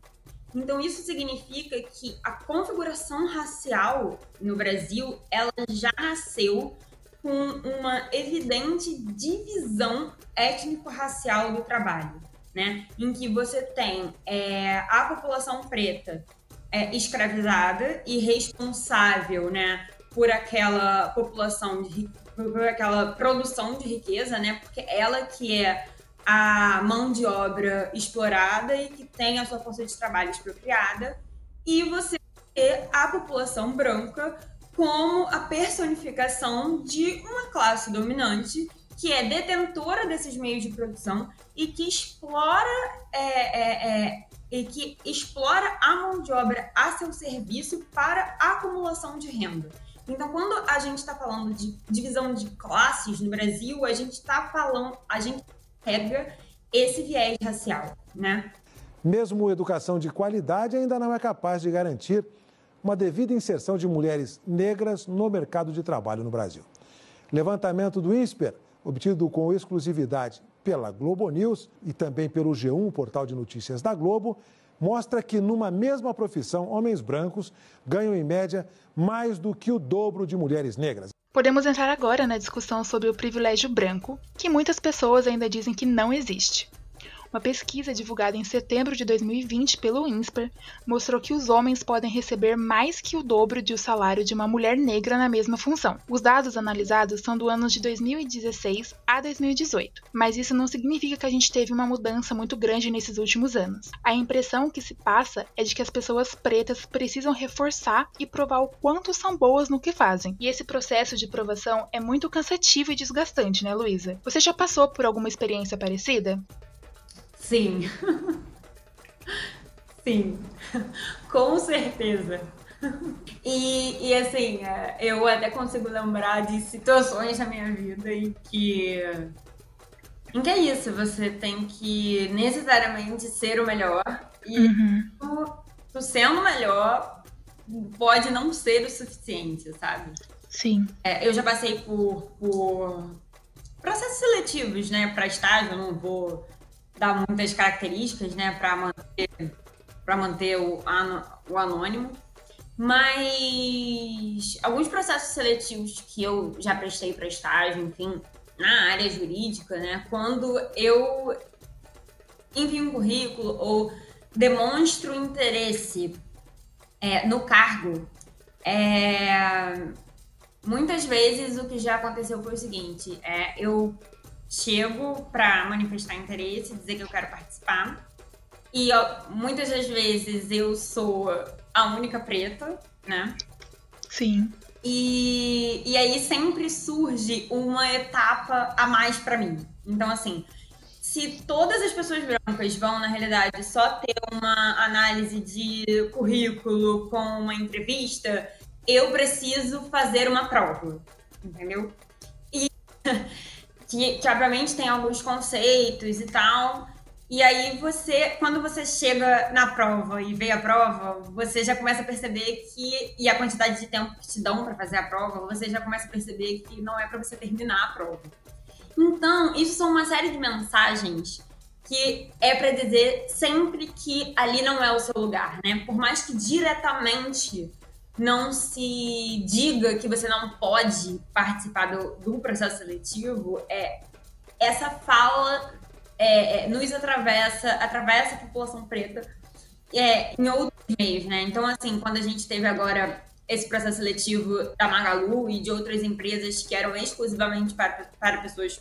Então, isso significa que a configuração racial no Brasil, ela já nasceu com uma evidente divisão étnico-racial do trabalho, né? Em que você tem é, a população preta é, escravizada e responsável, né, por aquela população de por aquela produção de riqueza, né? Porque ela que é a mão de obra explorada e que tem a sua força de trabalho expropriada, e você ter a população branca como a personificação de uma classe dominante que é detentora desses meios de produção e que explora é, é, é, e que explora a mão de obra a seu serviço para acumulação de renda. Então, quando a gente está falando de divisão de classes no Brasil, a gente está falando, a gente pega esse viés racial, né? Mesmo educação de qualidade ainda não é capaz de garantir uma devida inserção de mulheres negras no mercado de trabalho no Brasil. Levantamento do INSPER, obtido com exclusividade pela Globo News e também pelo G1, o portal de notícias da Globo, mostra que numa mesma profissão, homens brancos ganham em média mais do que o dobro de mulheres negras. Podemos entrar agora na discussão sobre o privilégio branco, que muitas pessoas ainda dizem que não existe. Uma pesquisa divulgada em setembro de 2020 pelo INSPER mostrou que os homens podem receber mais que o dobro do salário de uma mulher negra na mesma função. Os dados analisados são do ano de 2016 a 2018, mas isso não significa que a gente teve uma mudança muito grande nesses últimos anos. A impressão que se passa é de que as pessoas pretas precisam reforçar e provar o quanto são boas no que fazem. E esse processo de provação é muito cansativo e desgastante, né, Luísa? Você já passou por alguma experiência parecida? Sim. Sim. Com certeza. e, e assim, é, eu até consigo lembrar de situações na minha vida em que. Em que é isso, você tem que necessariamente ser o melhor. E Uhum. tu, tu sendo melhor pode não ser o suficiente, sabe? Sim. É, eu já passei por, por processos seletivos, né, para estágio, eu não vou dar muitas características, né, para manter, para manter o, o anônimo, mas alguns processos seletivos que eu já prestei para estágio, enfim, na área jurídica, né, quando eu envio um currículo ou demonstro interesse é, no cargo, é, muitas vezes o que já aconteceu foi o seguinte: é, eu chego para manifestar interesse, dizer que eu quero participar, e ó, muitas das vezes eu sou a única preta, né? Sim. E, e aí sempre surge uma etapa a mais para mim. Então, assim, se todas as pessoas brancas vão, na realidade, só ter uma análise de currículo com uma entrevista, eu preciso fazer uma prova, entendeu? E que, que obviamente tem alguns conceitos e tal. E aí você, quando você chega na prova e vê a prova, você já começa a perceber que e a quantidade de tempo que te dão para fazer a prova, você já começa a perceber que não é para você terminar a prova. Então, isso são uma série de mensagens que é para dizer sempre que ali não é o seu lugar, né? Por mais que diretamente não se diga que você não pode participar do, do processo seletivo, é essa fala é, é, nos atravessa, atravessa a população preta é, em outros meios, né? Então, assim, quando a gente teve agora esse processo seletivo da Magalu e de outras empresas que eram exclusivamente para, para pessoas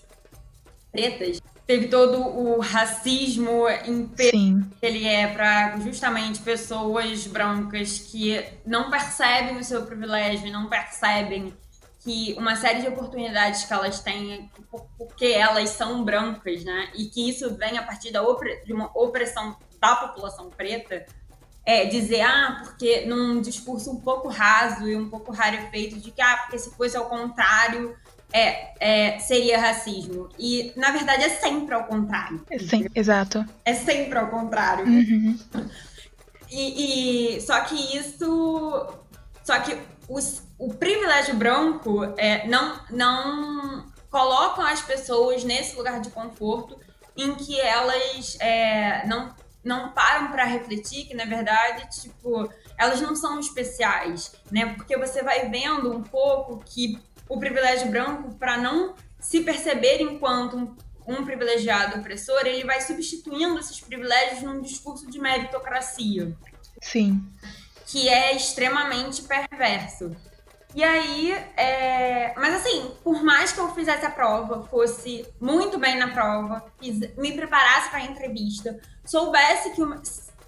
pretas, teve todo o racismo imperial Sim. que ele é para justamente pessoas brancas que não percebem o seu privilégio, não percebem que uma série de oportunidades que elas têm por- porque elas são brancas, né? E que isso vem a partir da de uma opressão da população preta, é dizer, ah, porque num discurso um pouco raso e um pouco rarefeito de que, ah, porque se fosse ao contrário, é, é, seria racismo. E, na verdade, é sempre ao contrário. Sim, exato. É sempre ao contrário. Uhum. E, e- só que isso. Só que os- o privilégio branco é, não, não colocam as pessoas nesse lugar de conforto em que elas é, não, não param para refletir que, na verdade, tipo, elas não são especiais, né? Porque você vai vendo um pouco que o privilégio branco, para não se perceber enquanto um, um privilegiado opressor, ele vai substituindo esses privilégios num discurso de meritocracia Sim. que é extremamente perverso. E aí, é... mas assim, por mais que eu fizesse a prova, fosse muito bem na prova, me preparasse para a entrevista, soubesse que, o...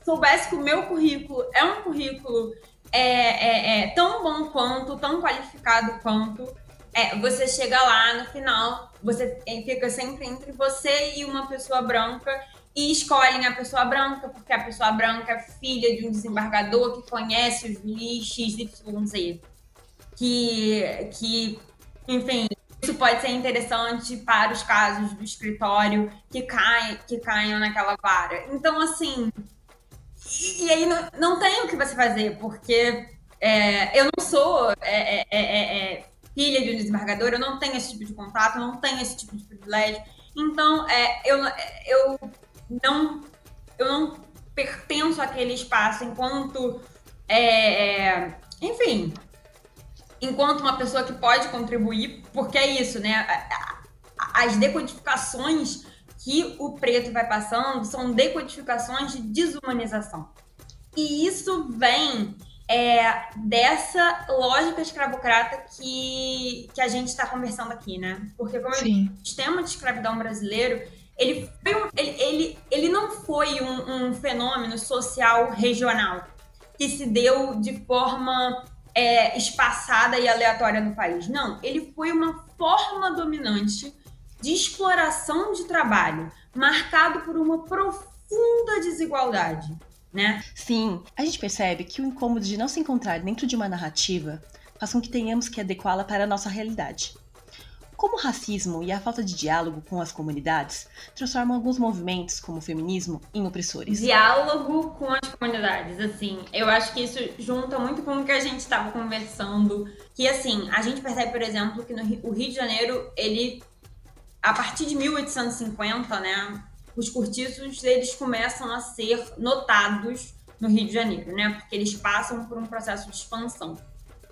soubesse que o meu currículo é um currículo é, é, é tão bom quanto, tão qualificado quanto, é, você chega lá no final, você fica sempre entre você e uma pessoa branca e escolhem a pessoa branca, porque a pessoa branca é filha de um desembargador que conhece os lixos XYZ. Que, que, enfim, isso pode ser interessante para os casos do escritório que, cai, que caiam naquela vara. Então, assim, e, e aí não, não tem o que você fazer, porque é, eu não sou é, é, é, é, filha de um desembargador, eu não tenho esse tipo de contato, eu não tenho esse tipo de privilégio. Então, é, eu, eu não eu não pertenço àquele espaço enquanto é, é, enfim enquanto uma pessoa que pode contribuir porque é isso né as decodificações que o preto vai passando são decodificações de desumanização e isso vem é, dessa lógica escravocrata que, que a gente está conversando aqui, né? Porque como Sim. o sistema de escravidão brasileiro, ele, foi um- ele, ele, ele não foi um, um fenômeno social regional que se deu de forma é, espaçada e aleatória no país. Não, ele foi uma forma dominante de exploração de trabalho, marcado por uma profunda desigualdade. Né? Sim, a gente percebe que o incômodo de não se encontrar dentro de uma narrativa faz com que tenhamos que adequá-la para a nossa realidade. Como o racismo e a falta de diálogo com as comunidades transformam alguns movimentos, como o feminismo, em opressores? Diálogo com as comunidades, assim, eu acho que isso junta muito com o que a gente estava conversando, que assim, a gente percebe, por exemplo, que no Rio, o Rio de Janeiro, ele, a partir de 1850, né, os cortiços, eles começam a ser notados no Rio de Janeiro, né, porque eles passam por um processo de expansão.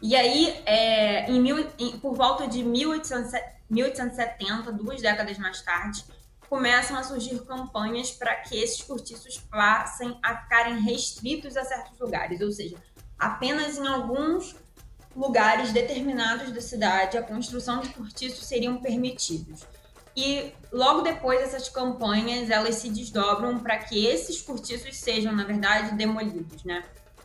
E aí, é, em mil, em, por volta de 1870, 1870, duas décadas mais tarde, começam a surgir campanhas para que esses cortiços passem a ficarem restritos a certos lugares, ou seja, apenas em alguns lugares determinados da cidade a construção de cortiços seriam permitidos. E logo depois essas campanhas elas se desdobram para que esses cortiços sejam, na verdade, demolidos, né?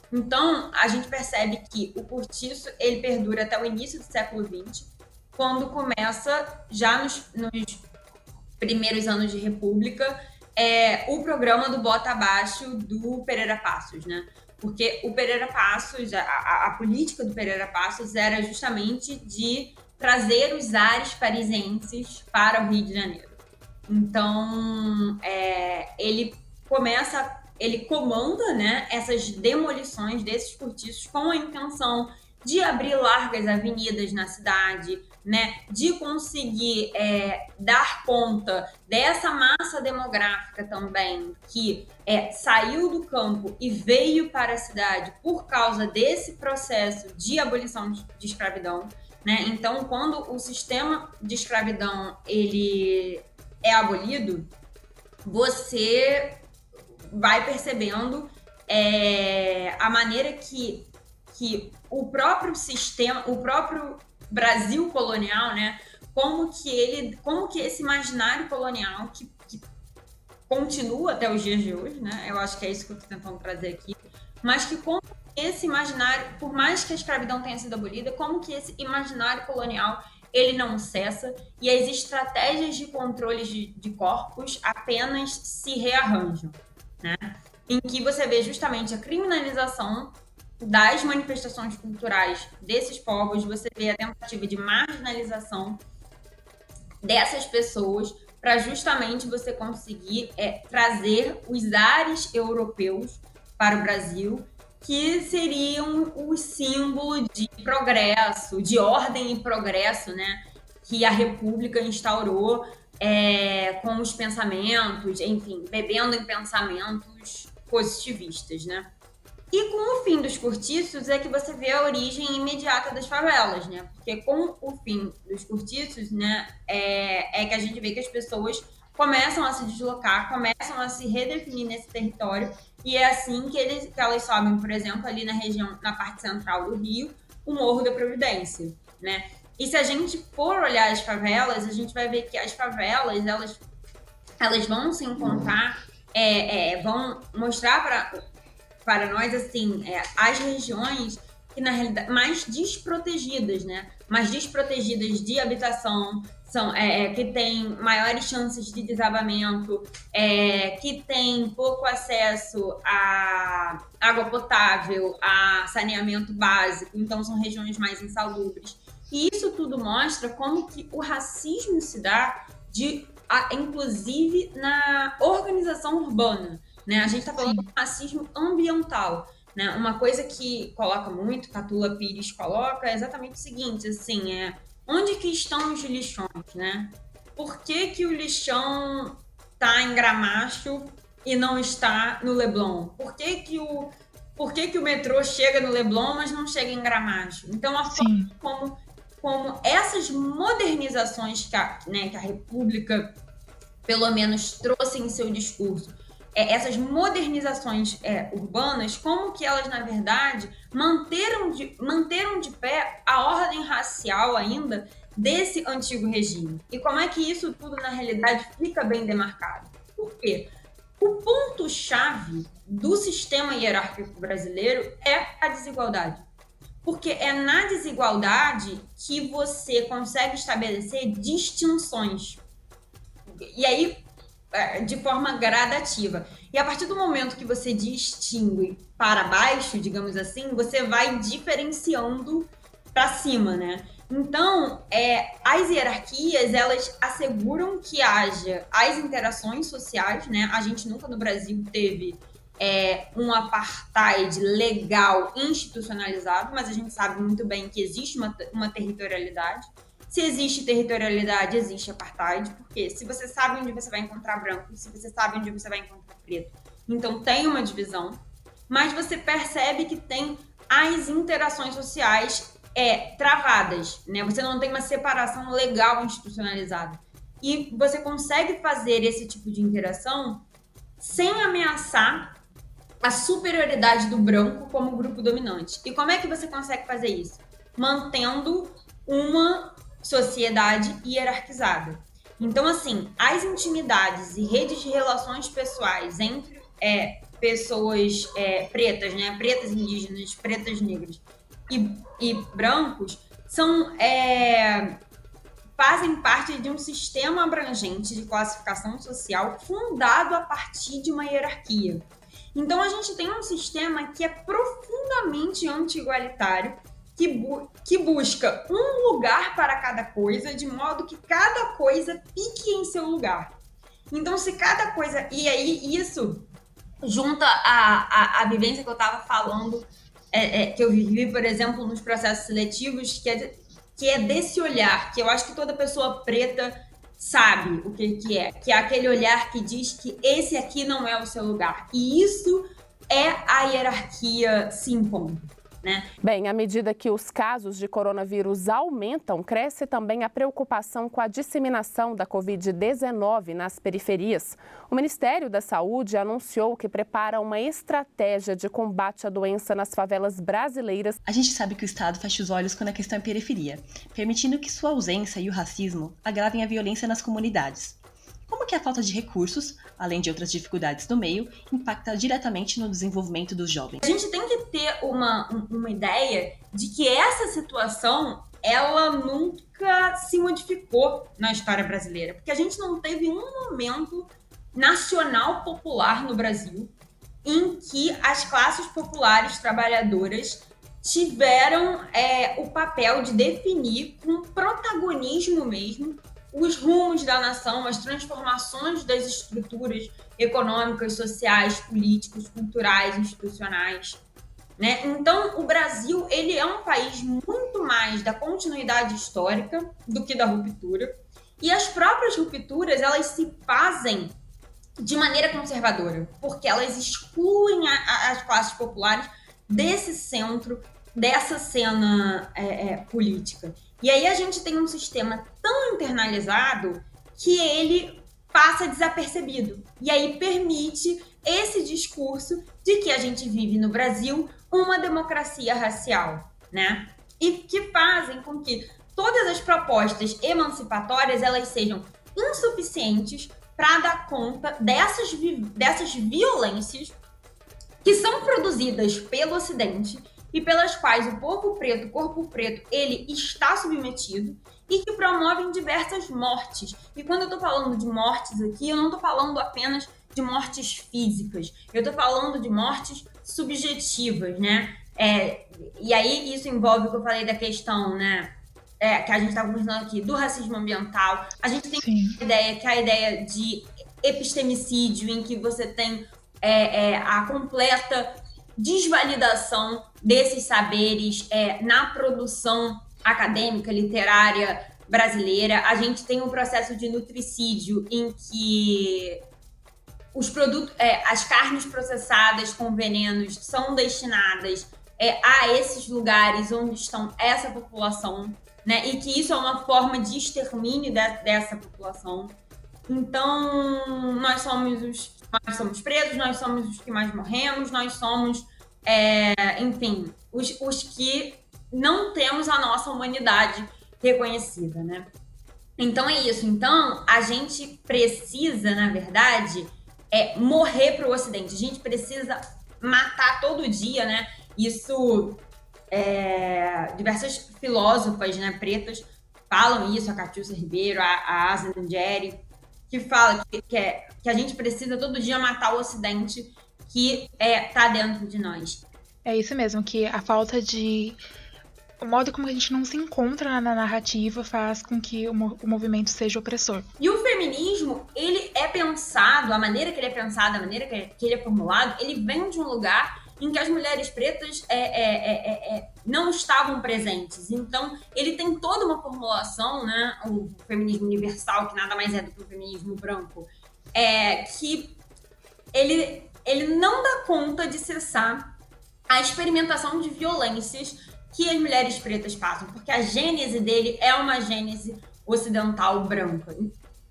Então, a gente percebe que o cortiço ele perdura até o início do século XX, quando começa, já nos, nos primeiros anos de República, é, o programa do Bota Abaixo do Pereira Passos, né? Porque o Pereira Passos, a, a, a política do Pereira Passos era justamente de trazer os ares parisienses para o Rio de Janeiro. Então, é, ele começa, ele comanda né, essas demolições desses cortiços com a intenção de abrir largas avenidas na cidade, né, de conseguir é, dar conta dessa massa demográfica também que é, saiu do campo e veio para a cidade por causa desse processo de abolição de, de escravidão, né? Então, quando o sistema de escravidão ele é abolido, você vai percebendo é, a maneira que, que o próprio sistema, o próprio Brasil colonial, né? Como que ele, como que esse imaginário colonial que, que continua até os dias de hoje, né? Eu acho que é isso que eu estou tentando trazer aqui, mas que como esse imaginário, por mais que a escravidão tenha sido abolida, como que esse imaginário colonial ele não cessa e as estratégias de controle de, de corpos apenas se rearranjam, né? Em que você vê justamente a criminalização das manifestações culturais desses povos, você vê a tentativa de marginalização dessas pessoas para justamente você conseguir é, trazer os ares europeus para o Brasil, que seriam o símbolo de progresso, de ordem e progresso, né? Que a República instaurou é, com os pensamentos, enfim, bebendo em pensamentos positivistas, né? E com o fim dos cortiços é que você vê a origem imediata das favelas, né? Porque com o fim dos cortiços, né, é, é que a gente vê que as pessoas começam a se deslocar, começam a se redefinir nesse território, e é assim que, eles, que elas sobem, por exemplo, ali na região, na parte central do Rio, o Morro da Providência, né? E se a gente for olhar as favelas, a gente vai ver que as favelas, elas, elas vão se encontrar, é, é, vão mostrar para para nós, assim, é, as regiões que na realidade mais desprotegidas, né? Mais desprotegidas de habitação, são é, é que tem maiores chances de desabamento, é, que tem pouco acesso a água potável, a saneamento básico, então são regiões mais insalubres. E isso tudo mostra como que o racismo se dá de, a, inclusive na organização urbana. Né? A gente está falando Sim. de racismo ambiental. Né? Uma coisa que coloca muito, Catula Pires coloca, é exatamente o seguinte, assim, é onde que estão os lixões, né? Por que, que o lixão está em Gramacho e não está no Leblon? Por que, que o por que, que o metrô chega no Leblon, mas não chega em Gramacho? Então, a forma como, como essas modernizações que a, né, que a República, pelo menos, trouxe em seu discurso, é, essas modernizações é, urbanas, como que elas, na verdade, manteram de, manteram de pé a ordem racial ainda desse antigo regime. E como é que isso tudo, na realidade, fica bem demarcado? Por quê? O ponto-chave do sistema hierárquico brasileiro é a desigualdade. Porque é na desigualdade que você consegue estabelecer distinções. E aí, de forma gradativa. E a partir do momento que você distingue para baixo, digamos assim, você vai diferenciando para cima, né? Então, é, as hierarquias, elas asseguram que haja as interações sociais, né? A gente nunca no Brasil teve é, um apartheid legal institucionalizado, mas a gente sabe muito bem que existe uma, uma territorialidade. Se existe territorialidade, existe apartheid, porque se você sabe onde você vai encontrar branco, se você sabe onde você vai encontrar preto, então tem uma divisão, mas você percebe que tem as interações sociais é, travadas, né? Você não tem uma separação legal institucionalizada. E você consegue fazer esse tipo de interação sem ameaçar a superioridade do branco como grupo dominante. E como é que você consegue fazer isso? Mantendo uma sociedade hierarquizada. Então, assim, as intimidades e redes de relações pessoais entre é, pessoas é, pretas, né? Pretas indígenas, pretas negras e, e brancos são é, fazem parte de um sistema abrangente de classificação social fundado a partir de uma hierarquia. Então a gente tem um sistema que é profundamente anti-igualitário, que, bu que busca um lugar para cada coisa, de modo que cada coisa pique em seu lugar. Então, se cada coisa. E aí, isso junta a, a, a vivência que eu estava falando é, é, que eu vivi, por exemplo, nos processos seletivos, que é, que é desse olhar, que eu acho que toda pessoa preta sabe o que, que é, que é aquele olhar que diz que esse aqui não é o seu lugar. E isso é a hierarquia se impondo. Né? Bem, à medida que os casos de coronavírus aumentam, cresce também a preocupação com a disseminação da Covid-19 nas periferias. O Ministério da Saúde anunciou que prepara uma estratégia de combate à doença nas favelas brasileiras. A gente sabe que o Estado fecha os olhos quando a questão é periferia, permitindo que sua ausência e o racismo agravem a violência nas comunidades. Como que a falta de recursos, além de outras dificuldades do meio, impacta diretamente no desenvolvimento dos jovens? A gente tem que ter uma, uma ideia de que essa situação ela nunca se modificou na história brasileira, porque a gente não teve um momento nacional popular no Brasil em que as classes populares trabalhadoras tiveram é, o papel de definir com protagonismo mesmo os rumos da nação, as transformações das estruturas econômicas, sociais, políticas, culturais, institucionais. Né? Então, o Brasil ele é um país muito mais da continuidade histórica do que da ruptura. E as próprias rupturas elas se fazem de maneira conservadora, porque elas excluem a, a, as classes populares desse centro, dessa cena é, é, política. E aí a gente tem um sistema tão internalizado que ele passa desapercebido. E aí permite esse discurso de que a gente vive no Brasil uma democracia racial, né? E que fazem com que todas as propostas emancipatórias elas sejam insuficientes para dar conta dessas, dessas violências que são produzidas pelo Ocidente e pelas quais o povo preto, o corpo preto, ele está submetido e que promovem diversas mortes. E quando eu estou falando de mortes aqui, eu não estou falando apenas de mortes físicas, eu estou falando de mortes subjetivas, né? É, e aí isso envolve o que eu falei da questão, né? É, que a gente está conversando aqui, do racismo ambiental. A gente tem Sim. a ideia que a ideia de epistemicídio, em que você tem é, é, a completa desvalidação desses saberes é, na produção acadêmica, literária brasileira. A gente tem um processo de nutricídio em que os produtos, é, as carnes processadas com venenos são destinadas é, a esses lugares onde estão essa população, né? E que isso é uma forma de extermínio de, dessa população. Então, nós somos os nós somos presos, nós somos os que mais morremos, nós somos, é, enfim, os, os que não temos a nossa humanidade reconhecida, né? Então é isso. Então a gente precisa, na verdade, é, morrer para o Ocidente. A gente precisa matar todo dia, né? Isso, é, diversas filósofas né, pretas falam isso, a Catiúcia Ribeiro, a, a Asa Nangeri, que fala que, que, é, que a gente precisa todo dia matar o Ocidente que é, tá dentro de nós. É isso mesmo, que a falta de. O modo como a gente não se encontra na narrativa faz com que o, o movimento seja opressor. E o feminismo, ele é pensado, a maneira que ele é pensado, a maneira que ele é formulado, ele vem de um lugar em que as mulheres pretas é, é, é, é, não estavam presentes. Então, ele tem toda uma formulação, né? O feminismo universal, que nada mais é do que o feminismo branco, é que ele, ele não dá conta de cessar a experimentação de violências que as mulheres pretas passam, porque a gênese dele é uma gênese ocidental branca.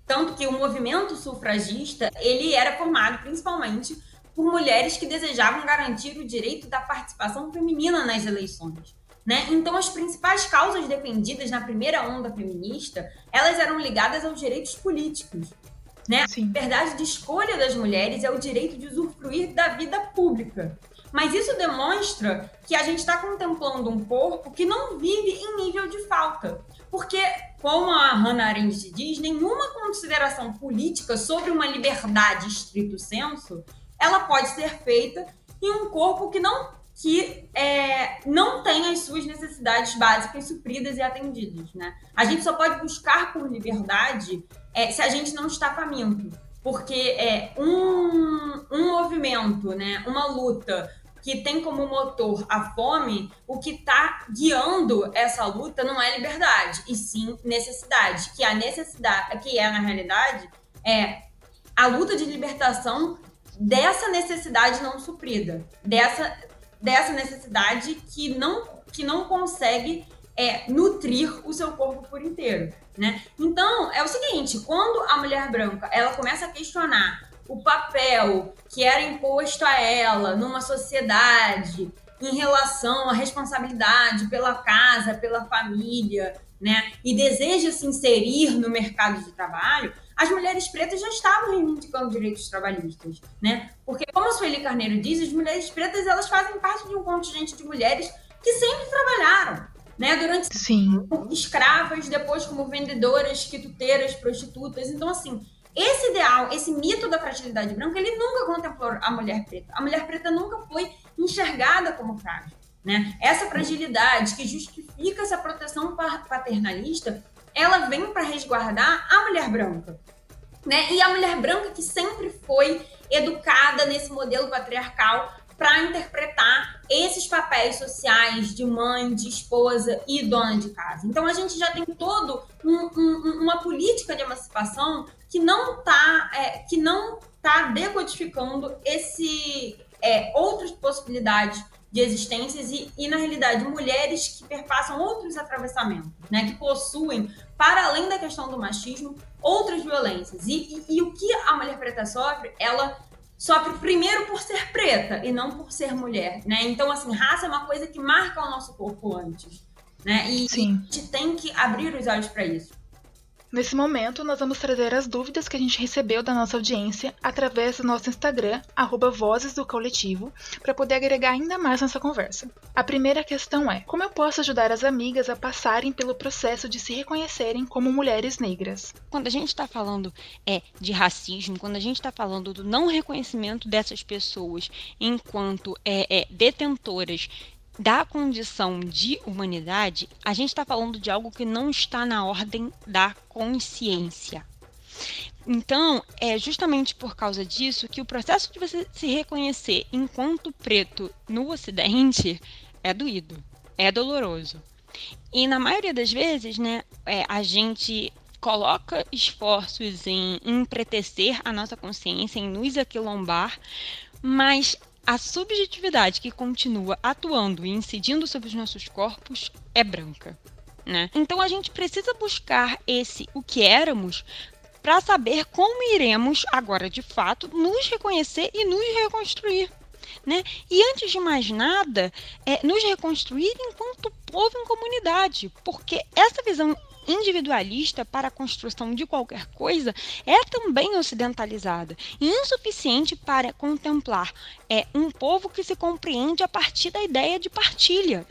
Tanto que o movimento sufragista, ele era formado principalmente por mulheres que desejavam garantir o direito da participação feminina nas eleições. Né? Então, as principais causas defendidas na primeira onda feminista, elas eram ligadas aos direitos políticos. Né? A liberdade de escolha das mulheres é o direito de usufruir da vida pública. Mas isso demonstra que a gente está contemplando um corpo que não vive em nível de falta. Porque, como a Hannah Arendt diz, nenhuma consideração política sobre uma liberdade estrito senso ela pode ser feita em um corpo que não que é, não tem as suas necessidades básicas supridas e atendidas, né? A gente só pode buscar por liberdade é, se a gente não está faminto, porque é um, um movimento, né, uma luta que tem como motor a fome, o que está guiando essa luta não é liberdade, e sim necessidade, que a necessidade, que é na realidade é a luta de libertação dessa necessidade não suprida, dessa, dessa necessidade que não, que não consegue é, nutrir o seu corpo por inteiro, né? Então, é o seguinte, quando a mulher branca, ela começa a questionar o papel que era imposto a ela numa sociedade em relação à responsabilidade pela casa, pela família, né? E deseja se inserir no mercado de trabalho, as mulheres pretas já estavam reivindicando direitos trabalhistas, né? Porque, como a Sueli Carneiro diz, as mulheres pretas elas fazem parte de um contingente de mulheres que sempre trabalharam, né? Durante Sim. escravas, depois como vendedoras, quituteiras, prostitutas. Então, assim, esse ideal, esse mito da fragilidade branca, ele nunca contemplou a mulher preta. A mulher preta nunca foi enxergada como frágil. Né? Essa fragilidade que justifica essa proteção paternalista ela vem para resguardar a mulher branca. Né? E a mulher branca que sempre foi educada nesse modelo patriarcal para interpretar esses papéis sociais de mãe, de esposa e dona de casa. Então a gente já tem todo um, um, uma política de emancipação que não está é, que não tá decodificando esse é, outras possibilidades de existências e, e, na realidade, mulheres que perpassam outros atravessamentos, né, que possuem, para além da questão do machismo, outras violências. E, e, e o que a mulher preta sofre, ela sofre primeiro por ser preta e não por ser mulher, né? Então, assim, raça é uma coisa que marca o nosso corpo antes, né? E, Sim. e a gente tem que abrir os olhos para isso. Nesse momento, nós vamos trazer as dúvidas que a gente recebeu da nossa audiência através do nosso Instagram, Vozes do Coletivo, para poder agregar ainda mais nessa conversa. A primeira questão é: como eu posso ajudar as amigas a passarem pelo processo de se reconhecerem como mulheres negras? Quando a gente está falando é, de racismo, quando a gente está falando do não reconhecimento dessas pessoas enquanto é, é, detentoras da condição de humanidade, a gente está falando de algo que não está na ordem da consciência. Então, é justamente por causa disso que o processo de você se reconhecer enquanto preto no Ocidente é doído, é doloroso. E na maioria das vezes, né, é, a gente coloca esforços em empretecer a nossa consciência, em nos aquilombar, mas a subjetividade que continua atuando e incidindo sobre os nossos corpos é branca. Né? Então a gente precisa buscar esse o que éramos para saber como iremos agora de fato nos reconhecer e nos reconstruir. Né? E antes de mais nada, é, nos reconstruir enquanto povo em comunidade, porque essa visão individualista para a construção de qualquer coisa é também ocidentalizada e insuficiente para contemplar é, um povo que se compreende a partir da ideia de partilha.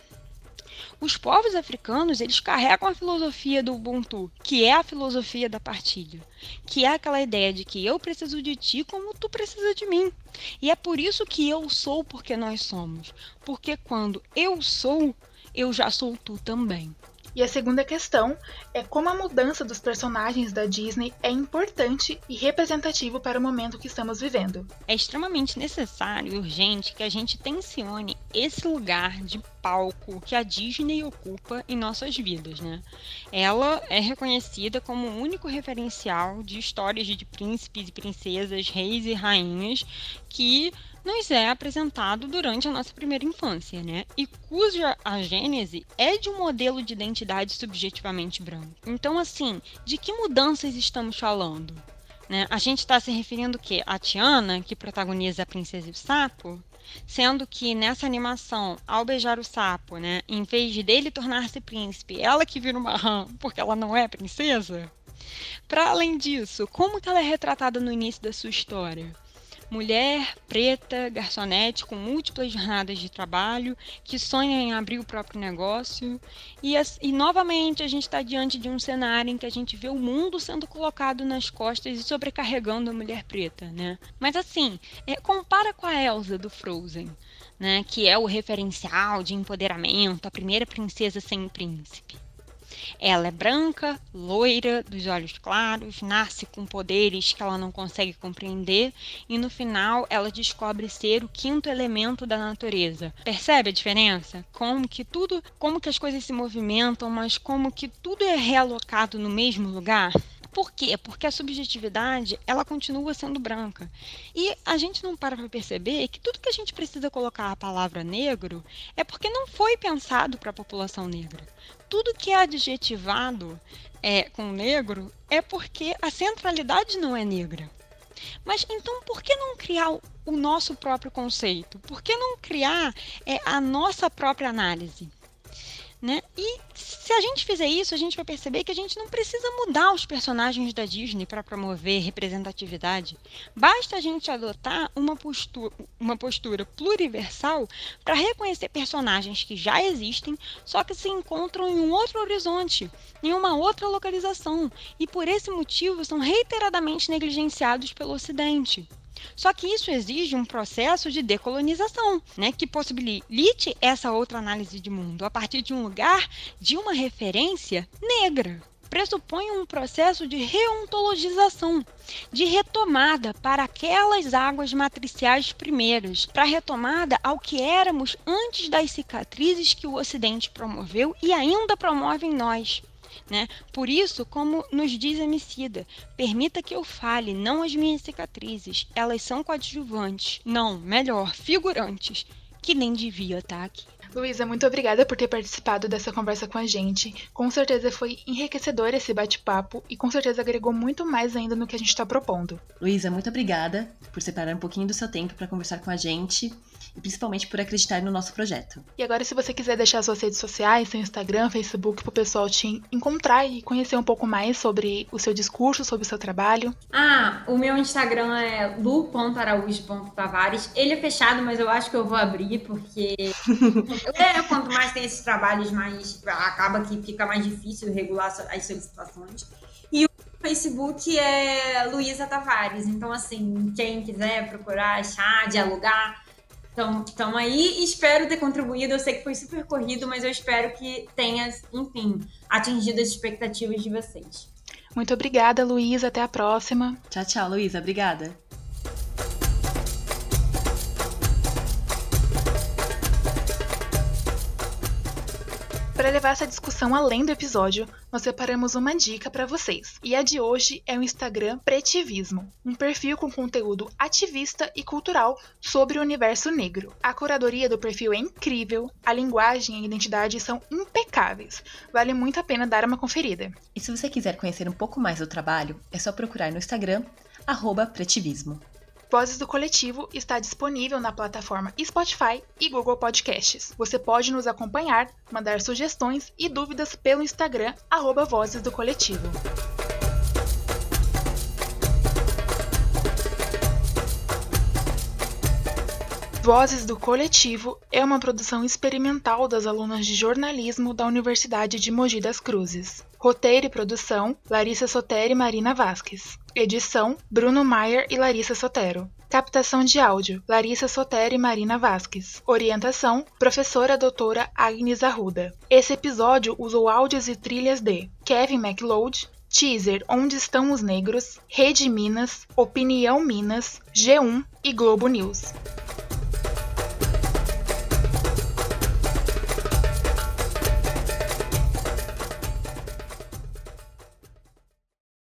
Os povos africanos, eles carregam a filosofia do Ubuntu, que é a filosofia da partilha, que é aquela ideia de que eu preciso de ti como tu precisa de mim. E é por isso que eu sou porque nós somos. Porque quando eu sou, eu já sou tu também. E a segunda questão é como a mudança dos personagens da Disney é importante e representativo para o momento que estamos vivendo. É extremamente necessário e urgente que a gente tensione esse lugar de palco que a Disney ocupa em nossas vidas, né? Ela é reconhecida como o único referencial de histórias de príncipes e princesas, reis e rainhas que nos é apresentado durante a nossa primeira infância, né? E cuja a gênese é de um modelo de identidade subjetivamente branco. Então, assim, de que mudanças estamos falando? Né? A gente está se referindo o quê? A Tiana, que protagoniza a Princesa e o Sapo? Sendo que nessa animação, ao beijar o sapo, né, em vez dele tornar-se príncipe, ela que vira uma rã porque ela não é princesa? Para além disso, como que ela é retratada no início da sua história? Mulher preta, garçonete com múltiplas jornadas de trabalho, que sonha em abrir o próprio negócio. E, e novamente a gente está diante de um cenário em que a gente vê o mundo sendo colocado nas costas e sobrecarregando a mulher preta, né? Mas assim, é, compara com a Elsa do Frozen. Né, que é o referencial de empoderamento, a primeira princesa sem príncipe. Ela é branca, loira, dos olhos claros, nasce com poderes que ela não consegue compreender e no final ela descobre ser o quinto elemento da natureza. Percebe a diferença? Como que tudo, como que as coisas se movimentam, mas como que tudo é realocado no mesmo lugar? Por quê? Porque a subjetividade, ela continua sendo branca. E a gente não para para perceber que tudo que a gente precisa colocar a palavra negro é porque não foi pensado para a população negra. Tudo que é adjetivado é, com negro é porque a centralidade não é negra. Mas então por que não criar o nosso próprio conceito? Por que não criar é, a nossa própria análise? Né? E se a gente fizer isso, a gente vai perceber que a gente não precisa mudar os personagens da Disney para promover representatividade. Basta a gente adotar uma postura, uma postura pluriversal para reconhecer personagens que já existem, só que se encontram em um outro horizonte, em uma outra localização, e por esse motivo são reiteradamente negligenciados pelo Ocidente. Só que isso exige um processo de decolonização, né, que possibilite essa outra análise de mundo a partir de um lugar de uma referência negra pressupõe um processo de reontologização, de retomada para aquelas águas matriciais primeiras, para retomada ao que éramos antes das cicatrizes que o Ocidente promoveu e ainda promove em nós. Né? Por isso, como nos diz Emicida, permita que eu fale, não as minhas cicatrizes. Elas são coadjuvantes. Não, melhor, figurantes, que nem devia estar aqui. Luísa, muito obrigada por ter participado dessa conversa com a gente. Com certeza foi enriquecedor esse bate-papo e com certeza agregou muito mais ainda no que a gente está propondo. Luísa, muito obrigada por separar um pouquinho do seu tempo para conversar com a gente e principalmente por acreditar no nosso projeto. E agora, se você quiser deixar suas redes sociais, seu Instagram, Facebook, para o pessoal te encontrar e conhecer um pouco mais sobre o seu discurso, sobre o seu trabalho. Ah, o meu Instagram é lu.araújo.tavares. Ele é fechado, mas eu acho que eu vou abrir, porque é, quanto mais tem esses trabalhos, mais acaba que fica mais difícil regular as solicitações. E o Facebook é Luísa Tavares. Então, assim, quem quiser procurar, achar, dialogar, então, então aí espero ter contribuído. Eu sei que foi super corrido, mas eu espero que tenha, enfim, atingido as expectativas de vocês. Muito obrigada, Luísa. Até a próxima. Tchau, tchau, Luísa. Obrigada. Para levar essa discussão além do episódio, nós separamos uma dica para vocês. E a de hoje é o Instagram Pretivismo, um perfil com conteúdo ativista e cultural sobre o universo negro. A curadoria do perfil é incrível, a linguagem e a identidade são impecáveis. Vale muito a pena dar uma conferida. E se você quiser conhecer um pouco mais do trabalho, é só procurar no Instagram @pretivismo. Vozes do Coletivo está disponível na plataforma Spotify e Google Podcasts. Você pode nos acompanhar, mandar sugestões e dúvidas pelo Instagram, arroba Vozes do Coletivo. Vozes do Coletivo é uma produção experimental das alunas de jornalismo da Universidade de Mogi das Cruzes. Roteiro e produção: Larissa Sotero e Marina Vasques. Edição: Bruno Maier e Larissa Sotero. Captação de áudio: Larissa Sotero e Marina Vasques. Orientação: Professora Doutora Agnes Arruda. Esse episódio usou áudios e trilhas de Kevin MacLeod, Teaser Onde Estão os Negros, Rede Minas, Opinião Minas, G1 e Globo News.